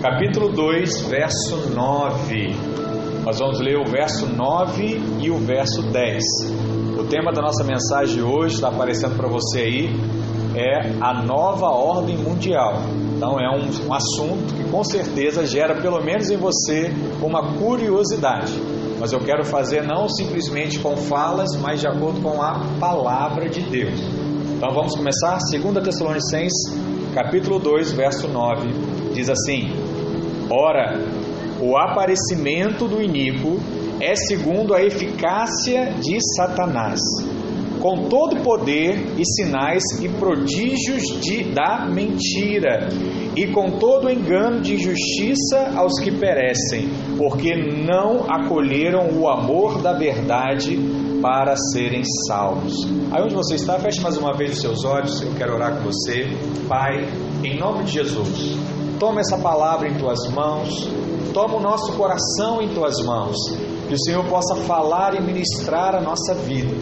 capítulo 2, verso 9. Nós vamos ler o verso 9 e o verso 10. O tema da nossa mensagem hoje está aparecendo para você aí é a nova ordem mundial. Então é um, um assunto que com certeza gera pelo menos em você uma curiosidade. Mas eu quero fazer não simplesmente com falas, mas de acordo com a palavra de Deus. Então vamos começar? 2 Tessalonicenses, capítulo 2, verso 9, diz assim: Ora, o aparecimento do iníquo é segundo a eficácia de Satanás, com todo poder e sinais e prodígios de, da mentira, e com todo engano de injustiça aos que perecem, porque não acolheram o amor da verdade para serem salvos. Aí onde você está, feche mais uma vez os seus olhos, eu quero orar com você. Pai, em nome de Jesus, toma essa palavra em tuas mãos, toma o nosso coração em tuas mãos, que o Senhor possa falar e ministrar a nossa vida.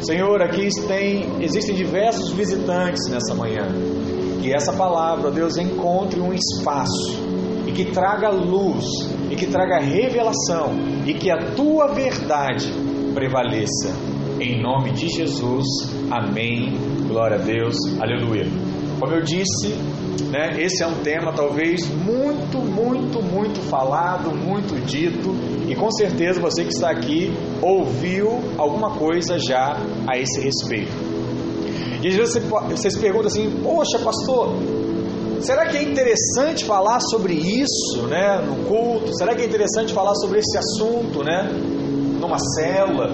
Senhor, aqui tem, existem diversos visitantes nessa manhã. Que essa palavra, Deus, encontre um espaço e que traga luz e que traga revelação e que a tua verdade prevaleça. Em nome de Jesus, amém. Glória a Deus, aleluia. Como eu disse, né, esse é um tema talvez muito, muito, muito falado, muito dito, e com certeza você que está aqui ouviu alguma coisa já a esse respeito. E às vezes você, se pergunta assim: Poxa, pastor, será que é interessante falar sobre isso né, no culto? Será que é interessante falar sobre esse assunto né, numa célula?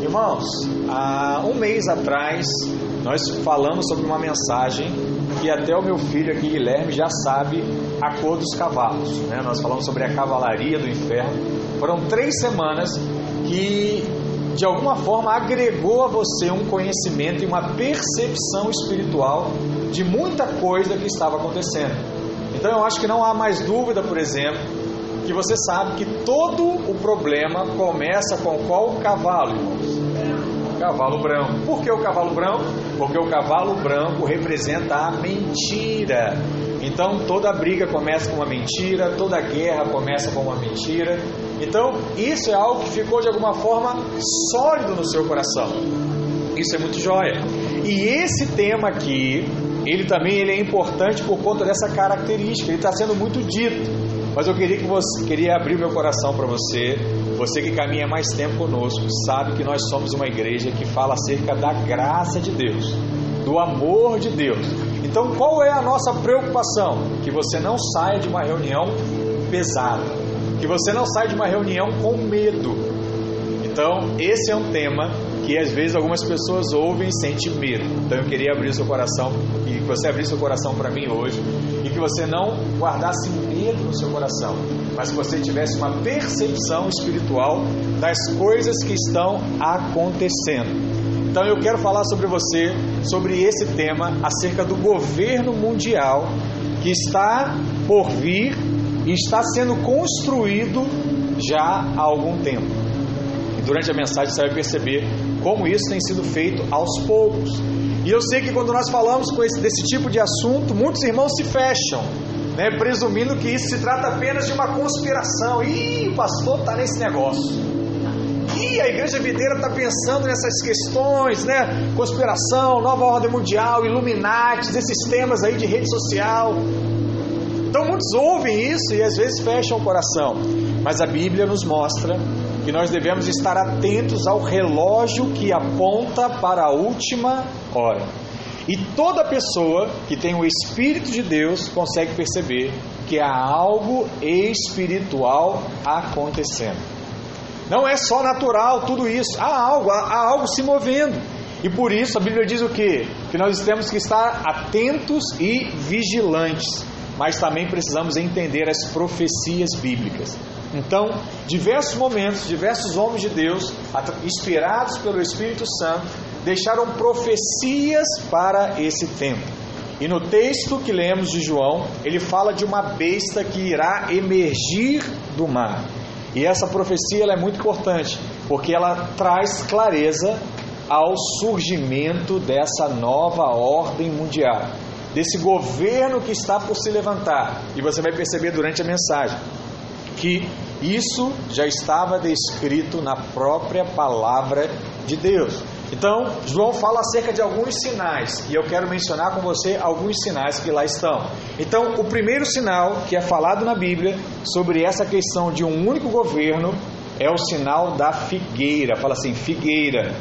Irmãos, há um mês atrás nós falamos sobre uma mensagem que até o meu filho aqui, Guilherme, já sabe a cor dos cavalos. Né? Nós falamos sobre a cavalaria do inferno. Foram três semanas que, de alguma forma, agregou a você um conhecimento e uma percepção espiritual de muita coisa que estava acontecendo. Então, eu acho que não há mais dúvida, por exemplo, que você sabe que todo o problema começa com qual cavalo? Cavalo branco. Por que o cavalo branco? Porque o cavalo branco representa a mentira. Então toda briga começa com uma mentira, toda guerra começa com uma mentira. Então isso é algo que ficou de alguma forma sólido no seu coração. Isso é muito jóia. E esse tema aqui, ele também ele é importante por conta dessa característica. Ele está sendo muito dito. Mas eu queria que você queria abrir meu coração para você. Você que caminha mais tempo conosco, sabe que nós somos uma igreja que fala acerca da graça de Deus, do amor de Deus. Então, qual é a nossa preocupação? Que você não saia de uma reunião pesada, que você não saia de uma reunião com medo. Então, esse é um tema que às vezes algumas pessoas ouvem e sentem medo. Então, eu queria abrir seu coração e que você abrisse seu coração para mim hoje e que você não guardasse no seu coração, mas que você tivesse uma percepção espiritual das coisas que estão acontecendo. Então eu quero falar sobre você, sobre esse tema acerca do governo mundial que está por vir e está sendo construído já há algum tempo. E durante a mensagem você vai perceber como isso tem sido feito aos poucos. E eu sei que quando nós falamos esse, desse tipo de assunto, muitos irmãos se fecham, né, presumindo que isso se trata apenas de uma conspiração. Ih, o pastor está nesse negócio. Ih, a igreja videira está pensando nessas questões, né? Conspiração, nova ordem mundial, Illuminati, esses temas aí de rede social. Então muitos ouvem isso e às vezes fecham o coração. Mas a Bíblia nos mostra que nós devemos estar atentos ao relógio que aponta para a última hora. E toda pessoa que tem o Espírito de Deus consegue perceber que há algo espiritual acontecendo. Não é só natural tudo isso, há algo, há algo se movendo. E por isso a Bíblia diz o quê? Que nós temos que estar atentos e vigilantes, mas também precisamos entender as profecias bíblicas. Então, diversos momentos, diversos homens de Deus, inspirados pelo Espírito Santo, deixaram profecias para esse tempo. E no texto que lemos de João, ele fala de uma besta que irá emergir do mar. E essa profecia é muito importante, porque ela traz clareza ao surgimento dessa nova ordem mundial. desse governo que está por se levantar. E você vai perceber durante a mensagem que isso já estava descrito na própria palavra de Deus. Então, João fala acerca de alguns sinais, e eu quero mencionar com você alguns sinais que lá estão. Então, o primeiro sinal que é falado na Bíblia sobre essa questão de um único governo é o sinal da figueira. Fala assim, figueira.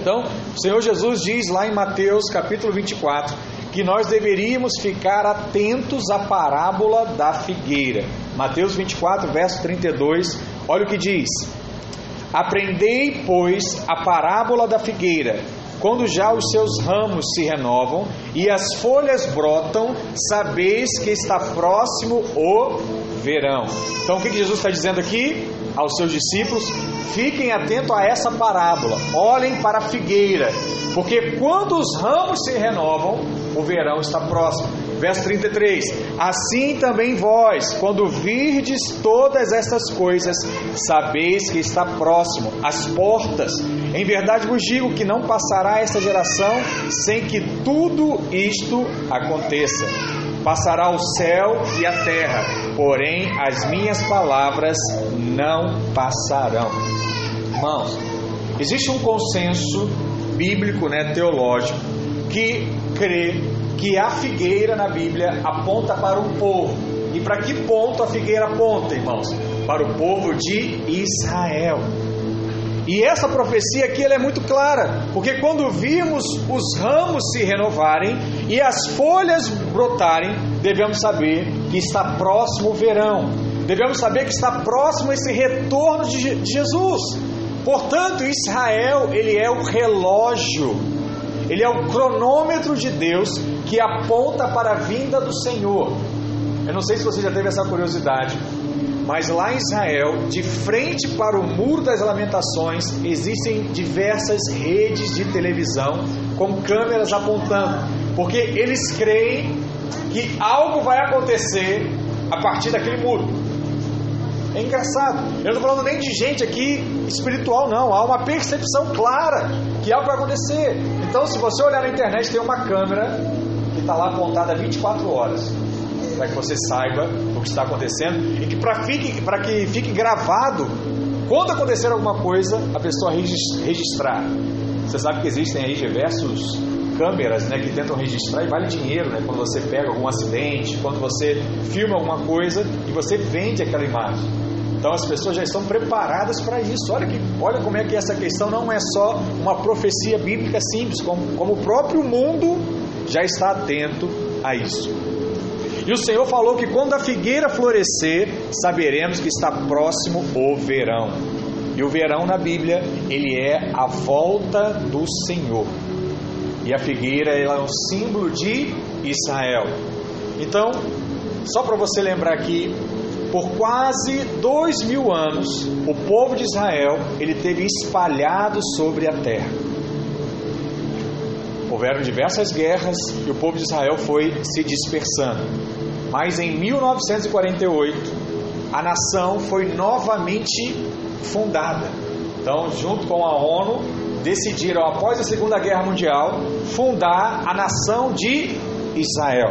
Então, o Senhor Jesus diz lá em Mateus capítulo 24 que nós deveríamos ficar atentos à parábola da figueira. Mateus 24, verso 32, olha o que diz: Aprendei, pois, a parábola da figueira. Quando já os seus ramos se renovam e as folhas brotam, sabeis que está próximo o verão. Então, o que Jesus está dizendo aqui aos seus discípulos? Fiquem atentos a essa parábola, olhem para a figueira, porque quando os ramos se renovam, o verão está próximo. Verso 33: Assim também vós, quando virdes todas estas coisas, sabeis que está próximo, às portas. Em verdade vos digo que não passará esta geração sem que tudo isto aconteça. Passará o céu e a terra, porém as minhas palavras não passarão. Irmãos, existe um consenso bíblico, né, teológico, que crê que a figueira na Bíblia aponta para um povo. E para que ponto a figueira aponta, irmãos? Para o povo de Israel. E essa profecia aqui ela é muito clara, porque quando vimos os ramos se renovarem e as folhas brotarem, devemos saber que está próximo o verão. Devemos saber que está próximo esse retorno de Jesus. Portanto, Israel, ele é o relógio ele é o cronômetro de Deus que aponta para a vinda do Senhor. Eu não sei se você já teve essa curiosidade, mas lá em Israel, de frente para o Muro das Lamentações, existem diversas redes de televisão com câmeras apontando, porque eles creem que algo vai acontecer a partir daquele muro. É engraçado. Eu não estou falando nem de gente aqui espiritual, não. Há uma percepção clara que algo vai acontecer. Então, se você olhar na internet, tem uma câmera que está lá apontada 24 horas para que você saiba o que está acontecendo e que para fique, que fique gravado quando acontecer alguma coisa, a pessoa registrar. Você sabe que existem aí diversos câmeras né, que tentam registrar e vale dinheiro né, quando você pega algum acidente, quando você filma alguma coisa e você vende aquela imagem. Então as pessoas já estão preparadas para isso. Olha, que, olha como é que essa questão não é só uma profecia bíblica simples, como, como o próprio mundo já está atento a isso. E o Senhor falou que quando a figueira florescer, saberemos que está próximo o verão. E o verão na Bíblia, ele é a volta do Senhor. E a figueira é um símbolo de Israel. Então, só para você lembrar aqui, por quase dois mil anos, o povo de Israel ele teve espalhado sobre a terra. Houveram diversas guerras e o povo de Israel foi se dispersando. Mas em 1948, a nação foi novamente fundada. Então, junto com a ONU, decidiram, após a Segunda Guerra Mundial, fundar a nação de Israel.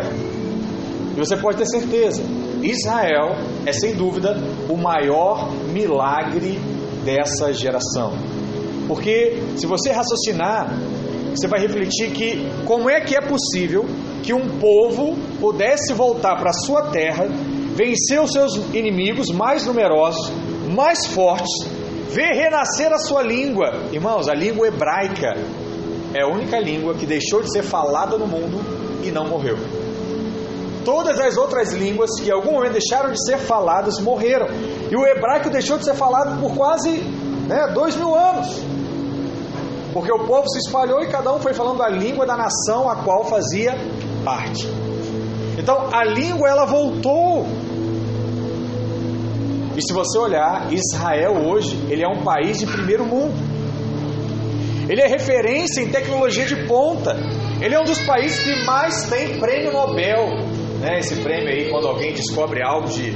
E você pode ter certeza, Israel é sem dúvida o maior milagre dessa geração. Porque se você raciocinar, você vai refletir que como é que é possível que um povo pudesse voltar para sua terra, vencer os seus inimigos mais numerosos, mais fortes, ver renascer a sua língua. Irmãos, a língua hebraica é a única língua que deixou de ser falada no mundo e não morreu. Todas as outras línguas que em algum momento deixaram de ser faladas morreram. E o hebraico deixou de ser falado por quase né, dois mil anos. Porque o povo se espalhou e cada um foi falando a língua da nação a qual fazia parte. Então a língua ela voltou e se você olhar, Israel hoje, ele é um país de primeiro mundo. Ele é referência em tecnologia de ponta. Ele é um dos países que mais tem prêmio Nobel. Né? Esse prêmio aí, quando alguém descobre algo de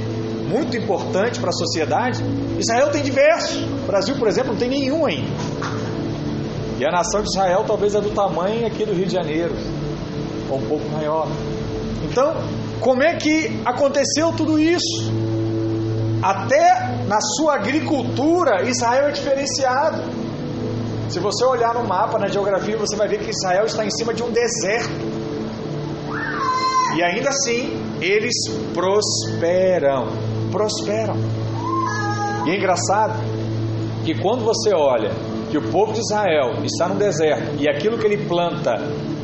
muito importante para a sociedade. Israel tem diversos. O Brasil, por exemplo, não tem nenhum ainda. E a nação de Israel talvez é do tamanho aqui do Rio de Janeiro. ou um pouco maior. Então, como é que aconteceu tudo isso? Até na sua agricultura, Israel é diferenciado. Se você olhar no mapa, na geografia, você vai ver que Israel está em cima de um deserto. E ainda assim, eles prosperam. Prosperam. E é engraçado que quando você olha que o povo de Israel está no deserto e aquilo que ele planta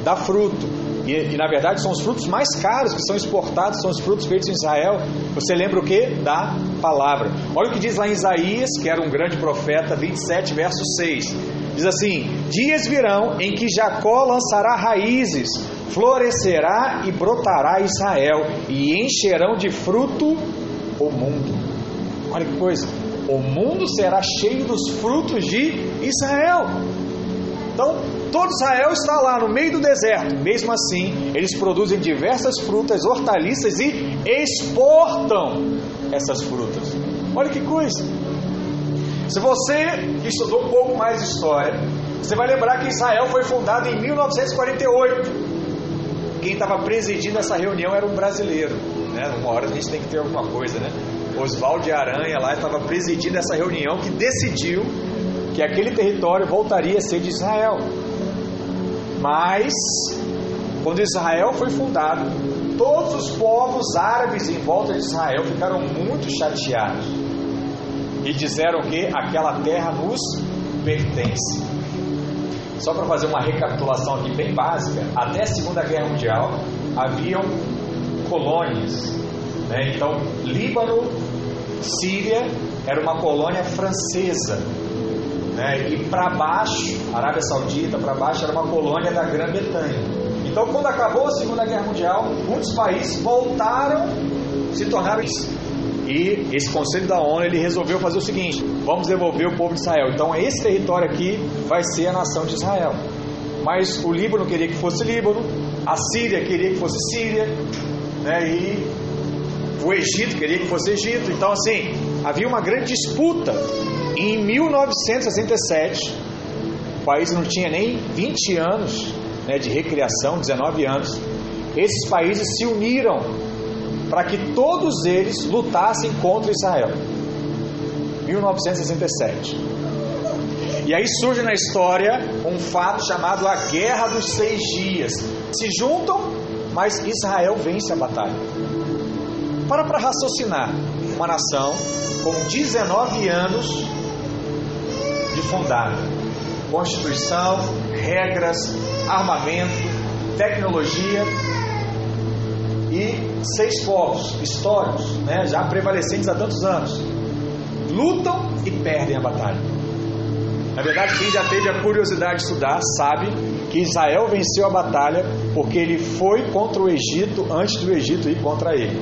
dá fruto, e, e, na verdade são os frutos mais caros que são exportados, são os frutos feitos em Israel, você lembra o que? Da palavra. Olha o que diz lá em Isaías, que era um grande profeta, 27, verso 6. Diz assim: Dias virão em que Jacó lançará raízes, florescerá e brotará Israel, e encherão de fruto o mundo. Olha que coisa! O mundo será cheio dos frutos de Israel. Então, todo Israel está lá no meio do deserto. Mesmo assim, eles produzem diversas frutas, hortaliças e exportam essas frutas. Olha que coisa! Se você estudou um pouco mais história, você vai lembrar que Israel foi fundado em 1948. Quem estava presidindo essa reunião era um brasileiro. Né? Uma hora a gente tem que ter alguma coisa, né? Oswaldo de Aranha lá estava presidindo essa reunião que decidiu que aquele território voltaria a ser de Israel. Mas, quando Israel foi fundado, todos os povos árabes em volta de Israel ficaram muito chateados e disseram que aquela terra nos pertence. Só para fazer uma recapitulação aqui bem básica, até a Segunda Guerra Mundial haviam colônias. Né? Então, Líbano, Síria era uma colônia francesa. Né? E para baixo, Arábia Saudita, para baixo era uma colônia da Grã-Bretanha. Então, quando acabou a Segunda Guerra Mundial, muitos países voltaram, se tornaram e esse conselho da ONU ele resolveu fazer o seguinte: vamos devolver o povo de Israel. Então esse território aqui vai ser a nação de Israel. Mas o Líbano queria que fosse Líbano, a Síria queria que fosse Síria, né? E o Egito queria que fosse Egito. Então assim havia uma grande disputa. Em 1967, o país não tinha nem 20 anos né, de recriação, 19 anos. Esses países se uniram para que todos eles lutassem contra Israel. 1967. E aí surge na história um fato chamado a Guerra dos Seis Dias. Se juntam, mas Israel vence a batalha. Para para raciocinar. Uma nação com 19 anos de fundada. Constituição, regras, armamento, tecnologia, e seis povos históricos, né, já prevalecentes há tantos anos, lutam e perdem a batalha. Na verdade, quem já teve a curiosidade de estudar sabe que Israel venceu a batalha porque ele foi contra o Egito antes do Egito ir contra ele.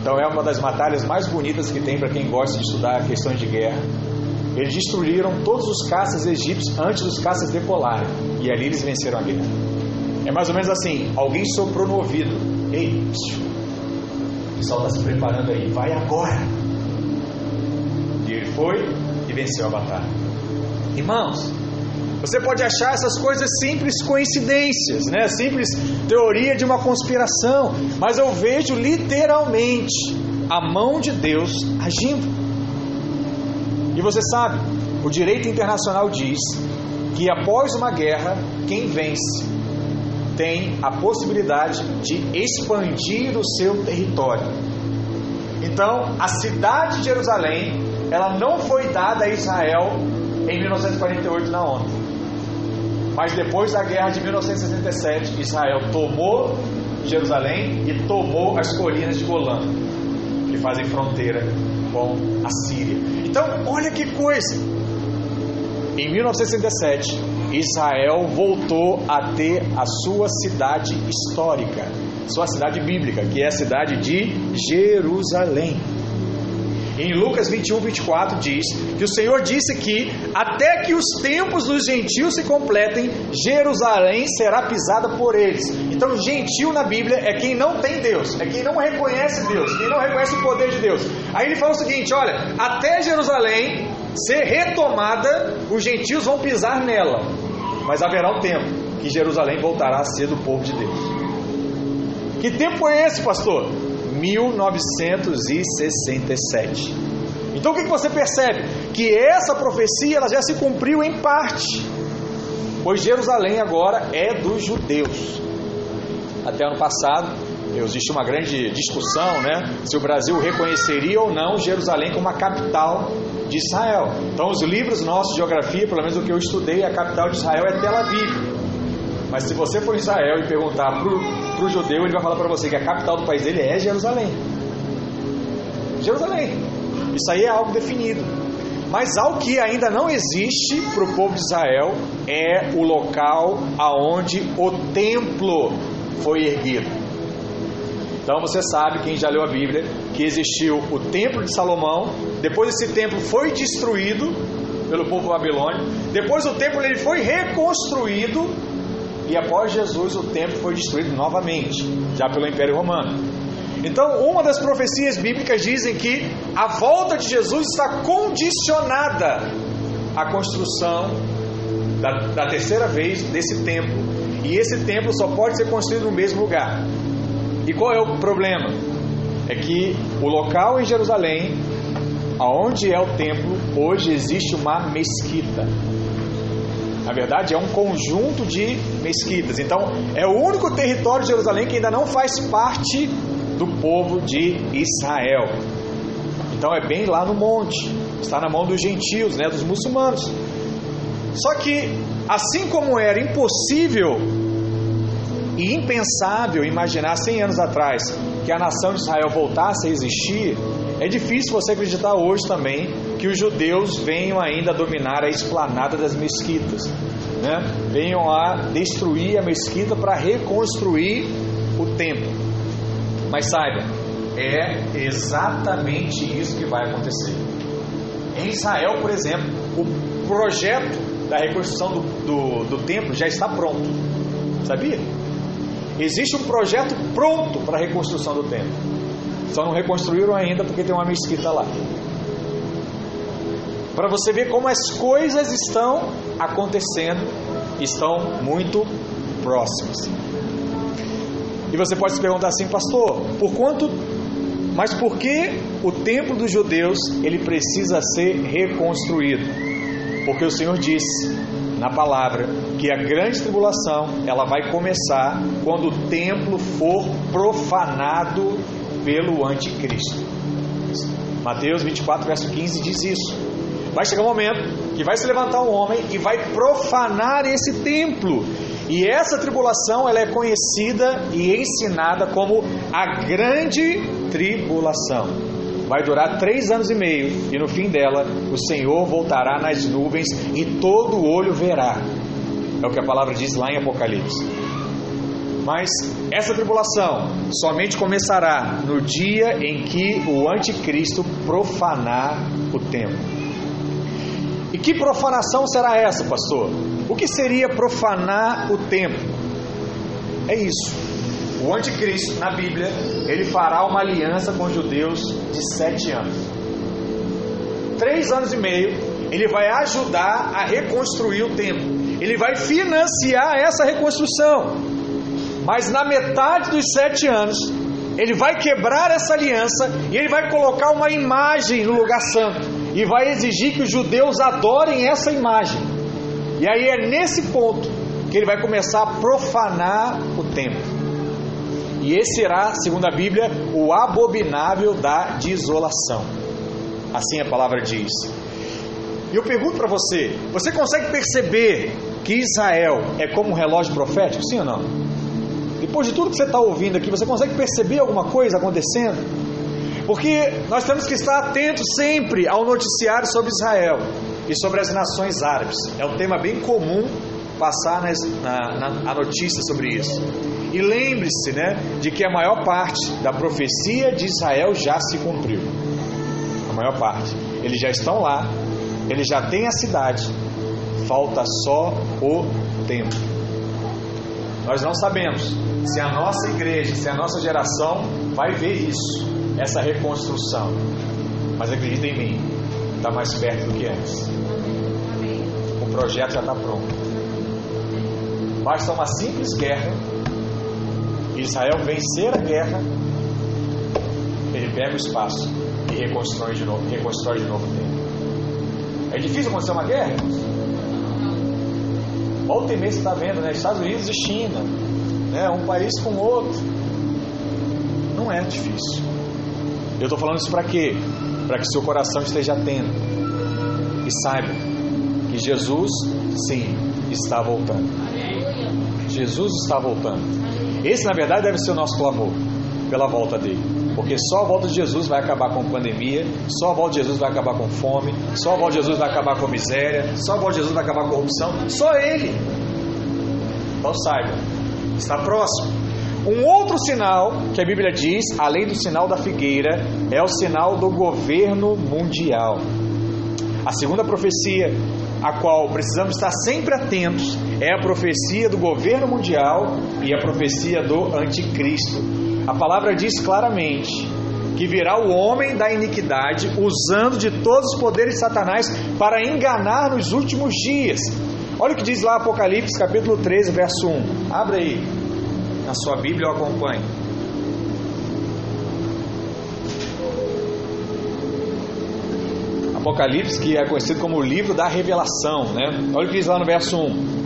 Então é uma das batalhas mais bonitas que tem para quem gosta de estudar questões de guerra. Eles destruíram todos os caças egípcios antes dos caças decolarem e ali eles venceram a guerra. É mais ou menos assim: alguém soprou no ouvido, Ei, o pessoal está se preparando aí, vai agora. E ele foi e venceu a batalha. Irmãos, você pode achar essas coisas simples coincidências, né? Simples teoria de uma conspiração, mas eu vejo literalmente a mão de Deus agindo. E você sabe, o direito internacional diz que após uma guerra, quem vence tem a possibilidade de expandir o seu território. Então, a cidade de Jerusalém, ela não foi dada a Israel em 1948 na ONU. Mas depois da guerra de 1967, Israel tomou Jerusalém e tomou as colinas de Golã, que fazem fronteira com a Síria. Então, olha que coisa! Em 1967, Israel voltou a ter a sua cidade histórica, sua cidade bíblica, que é a cidade de Jerusalém. Em Lucas 21, 24 diz que o Senhor disse que até que os tempos dos gentios se completem, Jerusalém será pisada por eles. Então, gentil na Bíblia é quem não tem Deus, é quem não reconhece Deus, quem não reconhece o poder de Deus. Aí ele fala o seguinte: olha, até Jerusalém ser retomada, os gentios vão pisar nela. Mas haverá um tempo que Jerusalém voltará a ser do povo de Deus. Que tempo é esse, pastor? 1967. Então o que você percebe? Que essa profecia ela já se cumpriu em parte, pois Jerusalém agora é dos judeus. Até ano passado, existe uma grande discussão, né? Se o Brasil reconheceria ou não Jerusalém como a capital de Israel. Então, os livros nossos de geografia, pelo menos o que eu estudei, a capital de Israel é Tel Aviv. Mas se você for em Israel e perguntar para o judeu, ele vai falar para você que a capital do país dele é Jerusalém. Jerusalém. Isso aí é algo definido. Mas algo que ainda não existe para o povo de Israel é o local aonde o templo foi erguido. Então você sabe, quem já leu a Bíblia, que existiu o templo de Salomão, depois esse templo foi destruído pelo povo babilônico, depois o templo ele foi reconstruído e após Jesus o templo foi destruído novamente, já pelo Império Romano. Então, uma das profecias bíblicas dizem que a volta de Jesus está condicionada à construção da, da terceira vez desse templo. E esse templo só pode ser construído no mesmo lugar. E qual é o problema? É que o local em Jerusalém, aonde é o templo, hoje existe uma mesquita. Na verdade, é um conjunto de mesquitas. Então, é o único território de Jerusalém que ainda não faz parte do povo de Israel. Então, é bem lá no monte. Está na mão dos gentios, né, dos muçulmanos. Só que, assim como era impossível e impensável imaginar 100 anos atrás que a nação de Israel voltasse a existir, é difícil você acreditar hoje também que os judeus venham ainda dominar a esplanada das mesquitas, né? venham a destruir a mesquita para reconstruir o templo. Mas saiba, é exatamente isso que vai acontecer. Em Israel, por exemplo, o projeto da reconstrução do, do, do templo já está pronto. Sabia? Existe um projeto pronto para a reconstrução do templo. Só não reconstruíram ainda porque tem uma mesquita lá. Para você ver como as coisas estão acontecendo, estão muito próximas. E você pode se perguntar assim, pastor, por quanto, mas por que o templo dos judeus ele precisa ser reconstruído? Porque o Senhor disse na palavra que a grande tribulação ela vai começar quando o templo for profanado pelo anticristo. Mateus 24, verso 15 diz isso. Vai chegar um momento que vai se levantar um homem e vai profanar esse templo. E essa tribulação ela é conhecida e ensinada como a grande tribulação. Vai durar três anos e meio, e no fim dela, o Senhor voltará nas nuvens e todo olho verá. É o que a palavra diz lá em Apocalipse. Mas essa tribulação somente começará no dia em que o anticristo profanar o templo. E que profanação será essa, pastor? O que seria profanar o templo? É isso. O anticristo, na Bíblia, ele fará uma aliança com os judeus de sete anos. Três anos e meio, ele vai ajudar a reconstruir o templo. Ele vai financiar essa reconstrução. Mas na metade dos sete anos, ele vai quebrar essa aliança e ele vai colocar uma imagem no lugar santo e vai exigir que os judeus adorem essa imagem. E aí é nesse ponto que ele vai começar a profanar o templo. E esse será, segundo a Bíblia, o abominável da desolação. Assim a palavra diz. E eu pergunto para você: você consegue perceber que Israel é como um relógio profético? Sim ou não? Depois de tudo que você está ouvindo aqui, você consegue perceber alguma coisa acontecendo? Porque nós temos que estar atentos sempre ao noticiário sobre Israel e sobre as nações árabes. É um tema bem comum passar nas, na, na, a notícia sobre isso. E lembre-se né, de que a maior parte da profecia de Israel já se cumpriu. A maior parte. Eles já estão lá, eles já têm a cidade, falta só o tempo. Nós não sabemos se a nossa igreja, se a nossa geração vai ver isso, essa reconstrução. Mas acredita em mim, está mais perto do que antes. O projeto já está pronto. Basta uma simples guerra Israel vencer a guerra, ele pega o espaço e reconstrói de novo, reconstrói de novo o templo. É difícil acontecer uma guerra? Volta e meia você está vendo, né? Estados Unidos e China, né? um país com outro. Não é difícil. Eu estou falando isso para quê? Para que seu coração esteja atento e saiba que Jesus, sim, está voltando. Jesus está voltando. Esse, na verdade, deve ser o nosso clamor pela volta dele. Porque só a volta de Jesus vai acabar com pandemia, só a volta de Jesus vai acabar com fome, só a volta de Jesus vai acabar com miséria, só a volta de Jesus vai acabar com corrupção, só Ele. Então saiba, está próximo. Um outro sinal que a Bíblia diz, além do sinal da figueira, é o sinal do governo mundial. A segunda profecia a qual precisamos estar sempre atentos é a profecia do governo mundial e a profecia do anticristo. A palavra diz claramente que virá o homem da iniquidade, usando de todos os poderes de Satanás para enganar nos últimos dias. Olha o que diz lá Apocalipse capítulo 13, verso 1. Abra aí na sua Bíblia, eu acompanho. Apocalipse, que é conhecido como o livro da revelação, né? Olha o que diz lá no verso 1.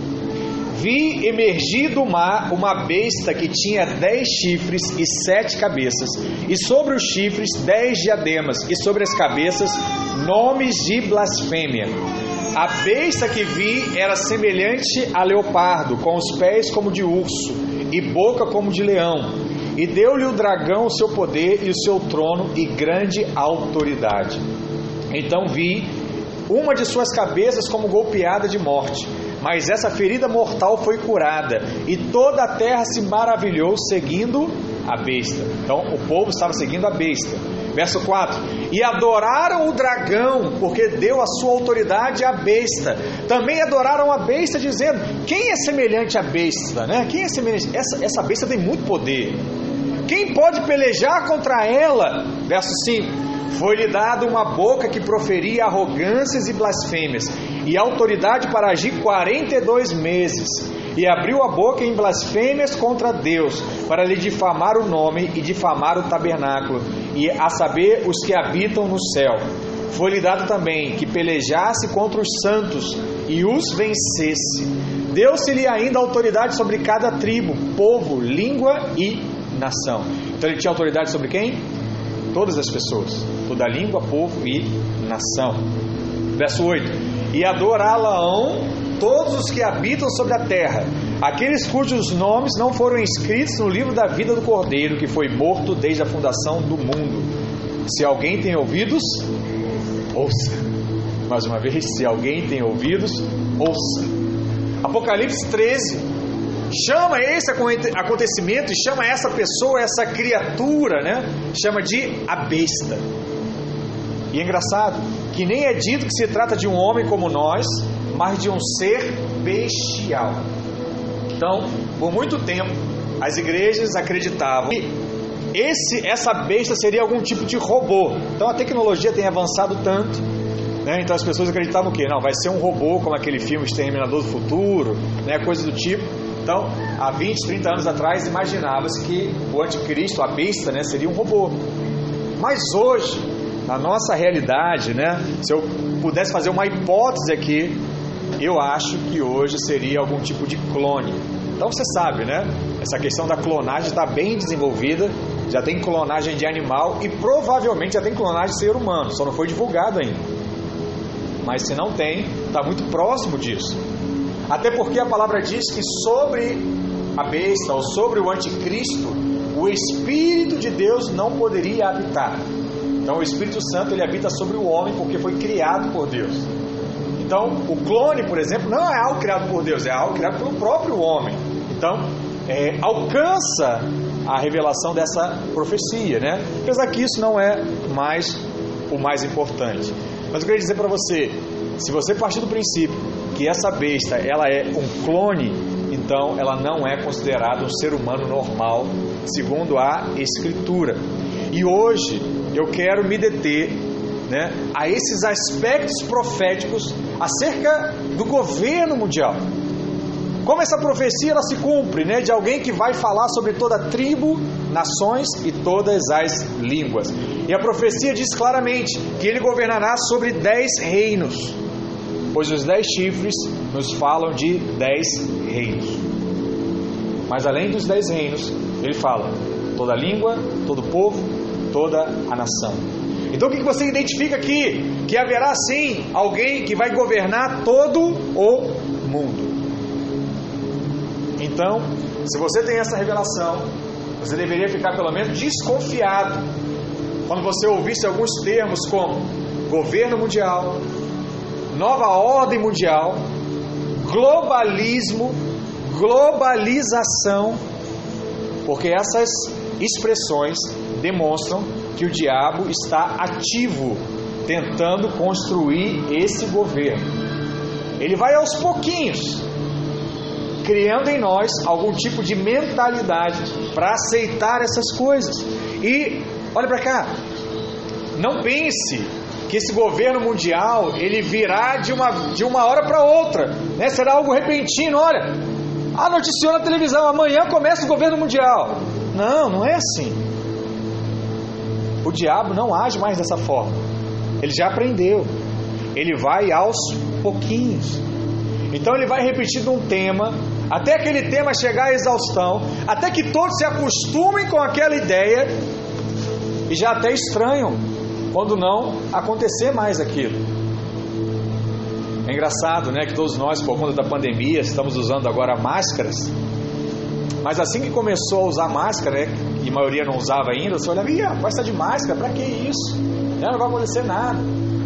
Vi emergir do mar uma besta que tinha dez chifres e sete cabeças, e sobre os chifres dez diademas, e sobre as cabeças nomes de blasfêmia. A besta que vi era semelhante a leopardo, com os pés como de urso e boca como de leão. E deu-lhe o dragão o seu poder e o seu trono e grande autoridade. Então vi uma de suas cabeças como golpeada de morte, mas essa ferida mortal foi curada, e toda a terra se maravilhou seguindo a besta. Então o povo estava seguindo a besta. Verso 4: E adoraram o dragão, porque deu a sua autoridade à besta. Também adoraram a besta, dizendo: Quem é semelhante à besta? Né? Quem é semelhante? Essa, essa besta tem muito poder. Quem pode pelejar contra ela? Verso 5: foi-lhe dada uma boca que proferia arrogâncias e blasfêmias, e autoridade para agir quarenta e dois meses. E abriu a boca em blasfêmias contra Deus, para lhe difamar o nome e difamar o tabernáculo, e a saber os que habitam no céu. Foi-lhe dado também que pelejasse contra os santos e os vencesse. Deu-se-lhe ainda autoridade sobre cada tribo, povo, língua e nação. Então ele tinha autoridade sobre quem? Todas as pessoas, toda língua, povo e nação. Verso 8: E adorá-la-ão todos os que habitam sobre a terra, aqueles cujos nomes não foram escritos no livro da vida do Cordeiro, que foi morto desde a fundação do mundo. Se alguém tem ouvidos, ouça. Mais uma vez, se alguém tem ouvidos, ouça. Apocalipse 13 chama esse acontecimento e chama essa pessoa, essa criatura, né? Chama de a besta. E é engraçado que nem é dito que se trata de um homem como nós, mas de um ser bestial. Então, por muito tempo, as igrejas acreditavam que esse, essa besta seria algum tipo de robô. Então a tecnologia tem avançado tanto, né? então as pessoas acreditavam que não, vai ser um robô como aquele filme Exterminador do Futuro, né? coisa do tipo. Então, há 20, 30 anos atrás, imaginava-se que o anticristo, a besta, né, seria um robô. Mas hoje, na nossa realidade, né, se eu pudesse fazer uma hipótese aqui, eu acho que hoje seria algum tipo de clone. Então você sabe, né? Essa questão da clonagem está bem desenvolvida, já tem clonagem de animal e provavelmente já tem clonagem de ser humano, só não foi divulgado ainda. Mas se não tem, está muito próximo disso. Até porque a palavra diz que sobre a besta ou sobre o anticristo, o Espírito de Deus não poderia habitar. Então o Espírito Santo ele habita sobre o homem porque foi criado por Deus. Então o clone, por exemplo, não é algo criado por Deus, é algo criado pelo próprio homem. Então é, alcança a revelação dessa profecia, né? Apesar que isso não é mais o mais importante. Mas eu queria dizer para você, se você partir do princípio que essa besta ela é um clone, então ela não é considerada um ser humano normal, segundo a Escritura. E hoje eu quero me deter né, a esses aspectos proféticos acerca do governo mundial. como essa profecia ela se cumpre, né? De alguém que vai falar sobre toda tribo, nações e todas as línguas. E a profecia diz claramente que ele governará sobre dez reinos, pois os dez chifres nos falam de dez reinos. Mas além dos dez reinos, ele fala toda língua, todo povo, toda a nação. Então o que você identifica aqui? Que haverá sim alguém que vai governar todo o mundo. Então, se você tem essa revelação, você deveria ficar pelo menos desconfiado quando você ouvisse alguns termos como governo mundial, nova ordem mundial, globalismo, globalização, porque essas expressões demonstram que o diabo está ativo tentando construir esse governo. Ele vai aos pouquinhos criando em nós algum tipo de mentalidade para aceitar essas coisas. E olha para cá, não pense que esse governo mundial ele virá de uma, de uma hora para outra, né? será algo repentino. Olha, a noticiou na televisão, amanhã começa o governo mundial. Não, não é assim. O diabo não age mais dessa forma. Ele já aprendeu. Ele vai aos pouquinhos. Então ele vai repetindo um tema, até aquele tema chegar à exaustão, até que todos se acostumem com aquela ideia e já até estranham quando não acontecer mais aquilo. É engraçado, né, que todos nós, por conta da pandemia, estamos usando agora máscaras. Mas assim que começou a usar máscara, né, e a maioria não usava ainda, você olhava, ih, vai de máscara, para que isso? Não vai acontecer nada.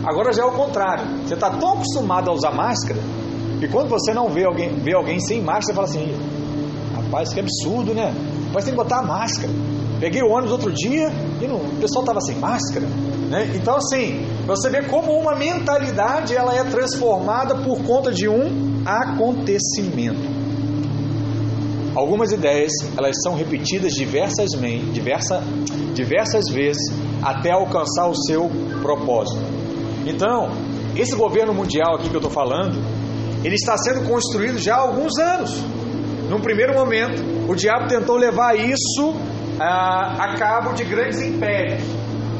Agora já é o contrário. Você está tão acostumado a usar máscara e quando você não vê alguém, vê alguém sem máscara, você fala assim: rapaz, que absurdo, né? Mas tem que botar a máscara. Peguei o ônibus outro dia e não, o pessoal estava sem máscara. Né? Então, assim, você vê como uma mentalidade ela é transformada por conta de um acontecimento. Algumas ideias elas são repetidas diversas, diversa, diversas vezes até alcançar o seu propósito. Então, esse governo mundial aqui que eu estou falando, ele está sendo construído já há alguns anos. Num primeiro momento, o diabo tentou levar isso ah, a cabo de grandes impérios.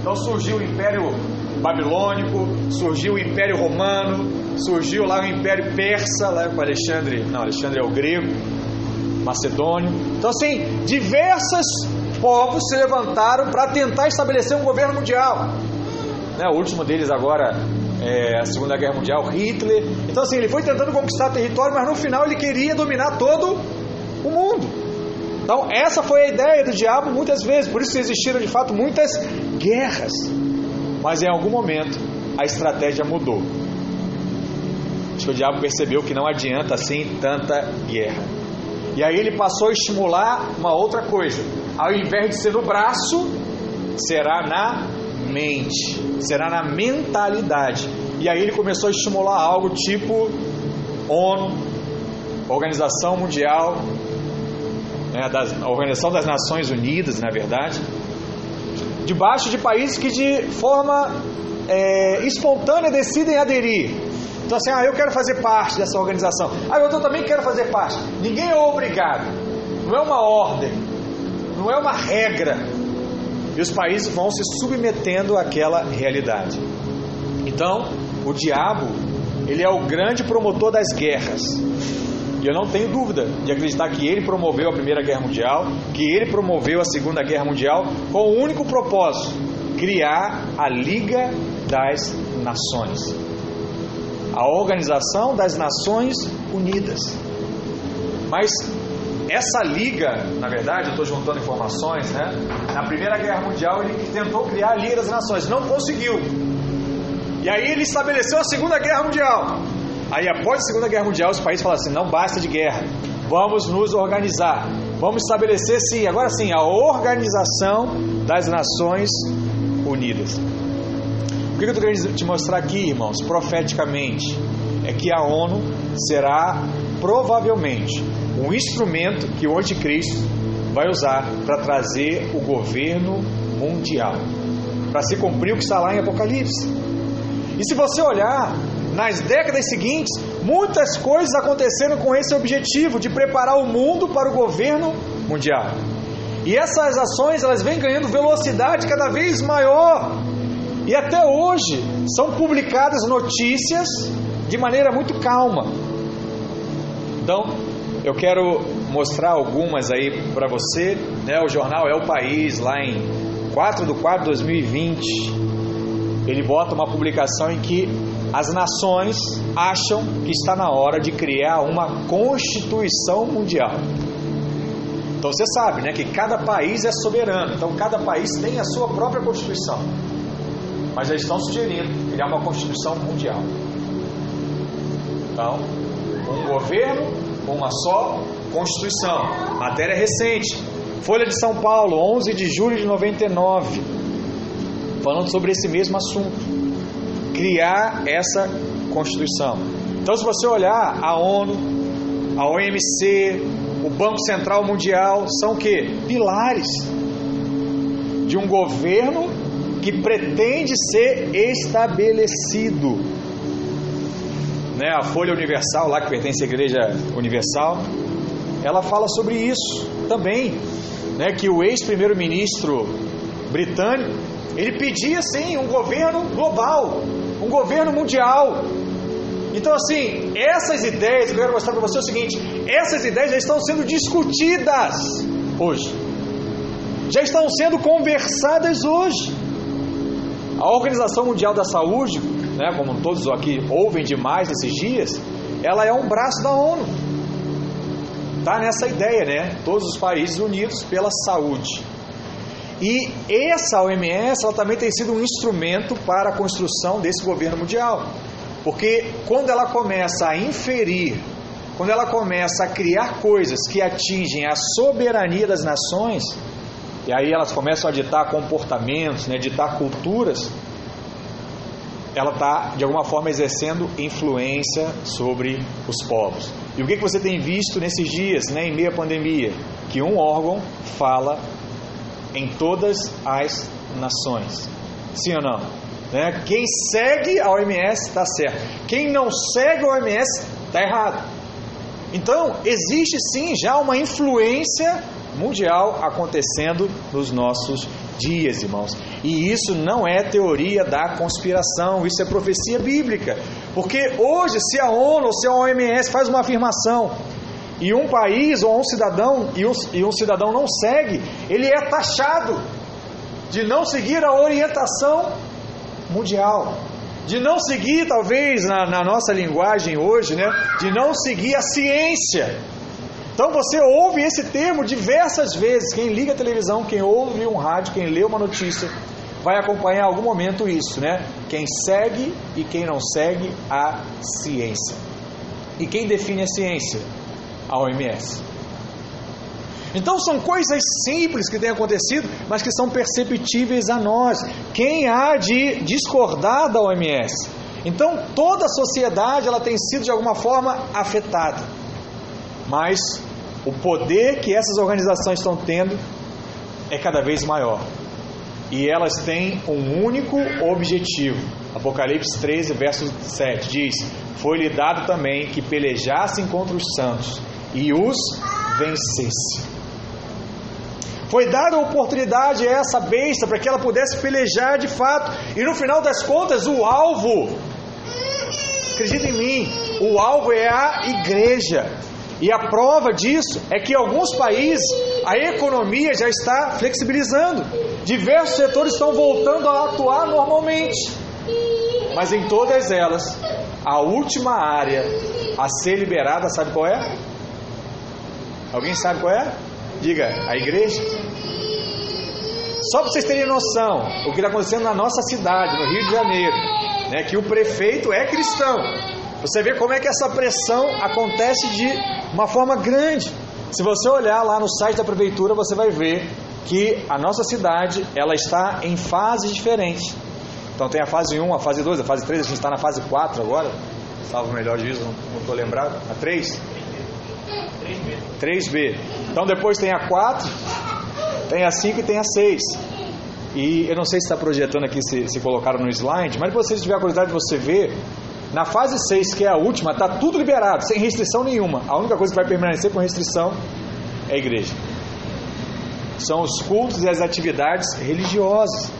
Então surgiu o Império Babilônico, surgiu o Império Romano, surgiu lá o Império Persa, lá com Alexandre, não, Alexandre é o grego, Macedônio. Então, assim, diversos povos se levantaram para tentar estabelecer um governo mundial. Né, o último deles agora é, a Segunda Guerra Mundial, Hitler. Então, assim, ele foi tentando conquistar território, mas no final ele queria dominar todo o mundo. Então, essa foi a ideia do diabo muitas vezes, por isso existiram de fato muitas guerras. Mas em algum momento a estratégia mudou. Acho que o diabo percebeu que não adianta assim tanta guerra. E aí ele passou a estimular uma outra coisa. Ao invés de ser no braço, será na mente, será na mentalidade. E aí ele começou a estimular algo tipo ONU, Organização Mundial, né, das, Organização das Nações Unidas, na verdade, debaixo de países que de forma é, espontânea decidem aderir. Então assim, ah, eu quero fazer parte dessa organização. Ah, eu também quero fazer parte. Ninguém é obrigado. Não é uma ordem. Não é uma regra e os países vão se submetendo àquela realidade. Então, o diabo, ele é o grande promotor das guerras. E eu não tenho dúvida de acreditar que ele promoveu a Primeira Guerra Mundial, que ele promoveu a Segunda Guerra Mundial com o único propósito: criar a Liga das Nações. A Organização das Nações Unidas. Mas essa liga, na verdade, eu estou juntando informações, né? Na Primeira Guerra Mundial ele tentou criar a Liga das Nações, não conseguiu. E aí ele estabeleceu a Segunda Guerra Mundial. Aí após a Segunda Guerra Mundial, os países falaram assim: não basta de guerra, vamos nos organizar, vamos estabelecer sim, agora sim, a Organização das Nações Unidas. Que eu estou querendo te mostrar aqui, irmãos, profeticamente, é que a ONU será provavelmente um instrumento que o anticristo vai usar para trazer o governo mundial, para se cumprir o que está lá em Apocalipse. E se você olhar nas décadas seguintes, muitas coisas aconteceram com esse objetivo de preparar o mundo para o governo mundial. E essas ações elas vêm ganhando velocidade cada vez maior. E até hoje são publicadas notícias de maneira muito calma. Então, eu quero mostrar algumas aí para você. Né? O jornal É o País, lá em 4 de 4 de 2020, ele bota uma publicação em que as nações acham que está na hora de criar uma Constituição Mundial. Então você sabe né, que cada país é soberano, então cada país tem a sua própria Constituição. Mas já estão sugerindo criar uma Constituição Mundial. Então, um governo uma só Constituição. Matéria recente. Folha de São Paulo, 11 de julho de 99. Falando sobre esse mesmo assunto. Criar essa Constituição. Então, se você olhar a ONU, a OMC, o Banco Central Mundial, são que? Pilares de um governo que pretende ser estabelecido. Né? A Folha Universal, lá que pertence à Igreja Universal, ela fala sobre isso também, né? que o ex-primeiro-ministro britânico, ele pedia sim um governo global, um governo mundial. Então assim, essas ideias, eu quero mostrar para você é o seguinte, essas ideias já estão sendo discutidas hoje. Já estão sendo conversadas hoje. A Organização Mundial da Saúde, né, como todos aqui ouvem demais esses dias, ela é um braço da ONU. Está nessa ideia, né? Todos os países unidos pela saúde. E essa OMS ela também tem sido um instrumento para a construção desse governo mundial. Porque quando ela começa a inferir, quando ela começa a criar coisas que atingem a soberania das nações, e aí elas começam a ditar comportamentos, né, ditar culturas, ela está de alguma forma exercendo influência sobre os povos. E o que, que você tem visto nesses dias, né, em meio à pandemia? Que um órgão fala em todas as nações. Sim ou não? Né? Quem segue a OMS está certo. Quem não segue a OMS está errado. Então, existe sim já uma influência mundial acontecendo nos nossos dias, irmãos. E isso não é teoria da conspiração, isso é profecia bíblica. Porque hoje, se a ONU ou se a OMS faz uma afirmação e um país ou um cidadão e um, e um cidadão não segue, ele é taxado de não seguir a orientação mundial, de não seguir, talvez na, na nossa linguagem hoje, né, de não seguir a ciência. Então você ouve esse termo diversas vezes. Quem liga a televisão, quem ouve um rádio, quem lê uma notícia, vai acompanhar em algum momento isso, né? Quem segue e quem não segue a ciência. E quem define a ciência? A OMS. Então são coisas simples que têm acontecido, mas que são perceptíveis a nós. Quem há de discordar da OMS? Então toda a sociedade ela tem sido de alguma forma afetada. Mas o poder que essas organizações estão tendo é cada vez maior. E elas têm um único objetivo. Apocalipse 13, verso 7 diz: Foi-lhe dado também que pelejassem contra os santos e os vencesse. Foi dada a oportunidade a essa besta para que ela pudesse pelejar de fato. E no final das contas, o alvo, acredita em mim, o alvo é a igreja. E a prova disso é que em alguns países a economia já está flexibilizando. Diversos setores estão voltando a atuar normalmente. Mas em todas elas, a última área a ser liberada, sabe qual é? Alguém sabe qual é? Diga, a igreja. Só para vocês terem noção, o que está acontecendo na nossa cidade, no Rio de Janeiro, né, que o prefeito é cristão. Você vê como é que essa pressão acontece de uma forma grande. Se você olhar lá no site da prefeitura, você vai ver que a nossa cidade ela está em fases diferentes. Então tem a fase 1, a fase 2, a fase 3, a gente está na fase 4 agora. Salvo melhor juízo, não estou lembrado. A 3? 3B. 3B. Então depois tem a 4, tem a 5 e tem a 6. E eu não sei se está projetando aqui, se, se colocaram no slide, mas se você tiver a curiosidade de você ver, Na fase 6, que é a última, está tudo liberado, sem restrição nenhuma. A única coisa que vai permanecer com restrição é a igreja. São os cultos e as atividades religiosas.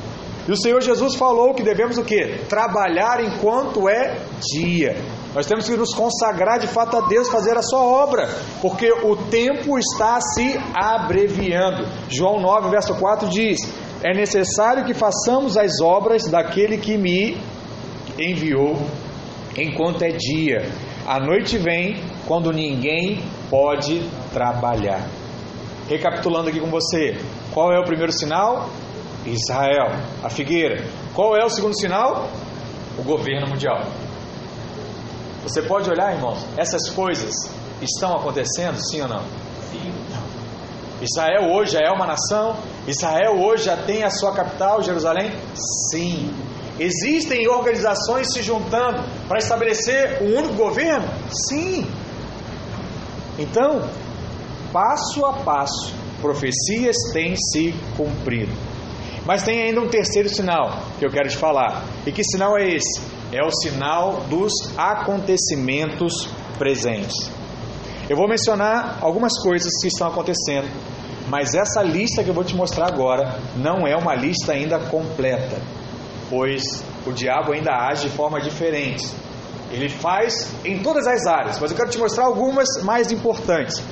E o Senhor Jesus falou que devemos o quê? Trabalhar enquanto é dia. Nós temos que nos consagrar de fato a Deus, fazer a sua obra, porque o tempo está se abreviando. João 9, verso 4 diz: É necessário que façamos as obras daquele que me enviou enquanto é dia. A noite vem quando ninguém pode trabalhar. Recapitulando aqui com você, qual é o primeiro sinal? Israel, a figueira. Qual é o segundo sinal? O governo mundial. Você pode olhar, irmãos, essas coisas estão acontecendo, sim ou não? Sim. Israel hoje já é uma nação? Israel hoje já tem a sua capital, Jerusalém? Sim. Existem organizações se juntando para estabelecer um único governo? Sim. Então, passo a passo, profecias têm se cumprido. Mas tem ainda um terceiro sinal que eu quero te falar. E que sinal é esse? É o sinal dos acontecimentos presentes. Eu vou mencionar algumas coisas que estão acontecendo, mas essa lista que eu vou te mostrar agora não é uma lista ainda completa, pois o diabo ainda age de forma diferente. Ele faz em todas as áreas, mas eu quero te mostrar algumas mais importantes.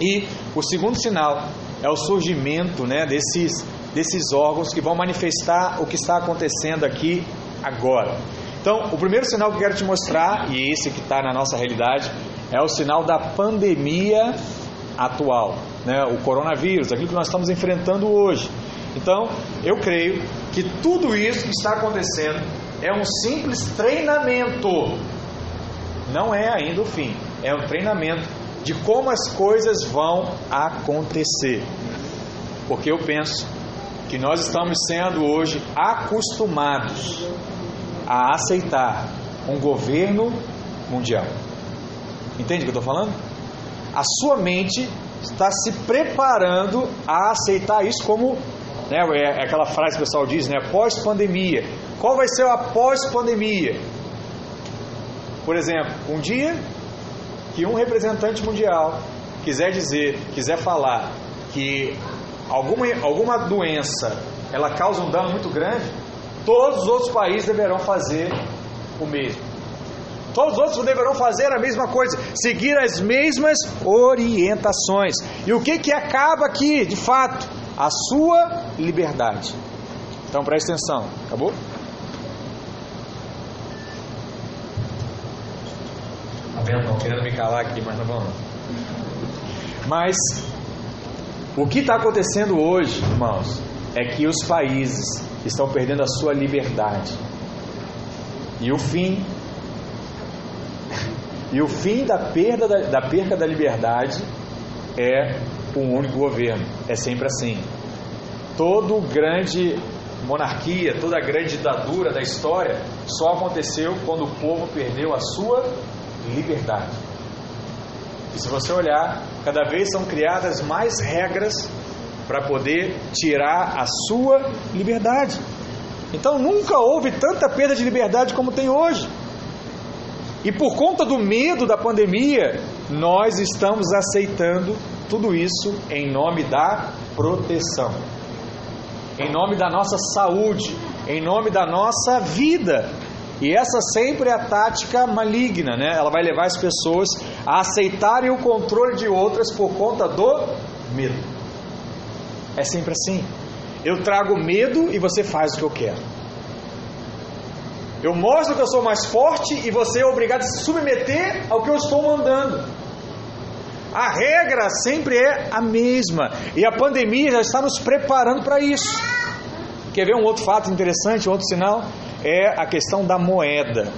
E o segundo sinal é o surgimento né, desses desses órgãos que vão manifestar o que está acontecendo aqui agora. Então, o primeiro sinal que eu quero te mostrar, e esse que está na nossa realidade, é o sinal da pandemia atual, né? o coronavírus, aquilo que nós estamos enfrentando hoje. Então, eu creio que tudo isso que está acontecendo é um simples treinamento, não é ainda o fim, é um treinamento de como as coisas vão acontecer. Porque eu penso que nós estamos sendo hoje acostumados a aceitar um governo mundial. Entende o que eu estou falando? A sua mente está se preparando a aceitar isso como né, é aquela frase que o pessoal diz, né, pós-pandemia. Qual vai ser a pós-pandemia? Por exemplo, um dia que um representante mundial quiser dizer, quiser falar que alguma, alguma doença ela causa um dano muito grande, todos os outros países deverão fazer o mesmo. Todos os outros deverão fazer a mesma coisa, seguir as mesmas orientações. E o que, que acaba aqui, de fato? A sua liberdade. Então preste atenção, acabou? Tá vendo? Estão querendo me calar aqui, mas não vamos. Mas o que está acontecendo hoje, irmãos, é que os países estão perdendo a sua liberdade. E o fim e o fim da perda da, da perca da liberdade é um único governo. É sempre assim. Todo grande monarquia, toda grande ditadura da história só aconteceu quando o povo perdeu a sua liberdade. E se você olhar, cada vez são criadas mais regras para poder tirar a sua liberdade. Então nunca houve tanta perda de liberdade como tem hoje. E por conta do medo da pandemia, nós estamos aceitando tudo isso em nome da proteção, em nome da nossa saúde, em nome da nossa vida. E essa sempre é a tática maligna, né? Ela vai levar as pessoas a aceitarem o controle de outras por conta do medo. É sempre assim. Eu trago medo e você faz o que eu quero. Eu mostro que eu sou mais forte e você é obrigado a se submeter ao que eu estou mandando. A regra sempre é a mesma e a pandemia já está nos preparando para isso. Quer ver um outro fato interessante, outro sinal? é a questão da moeda.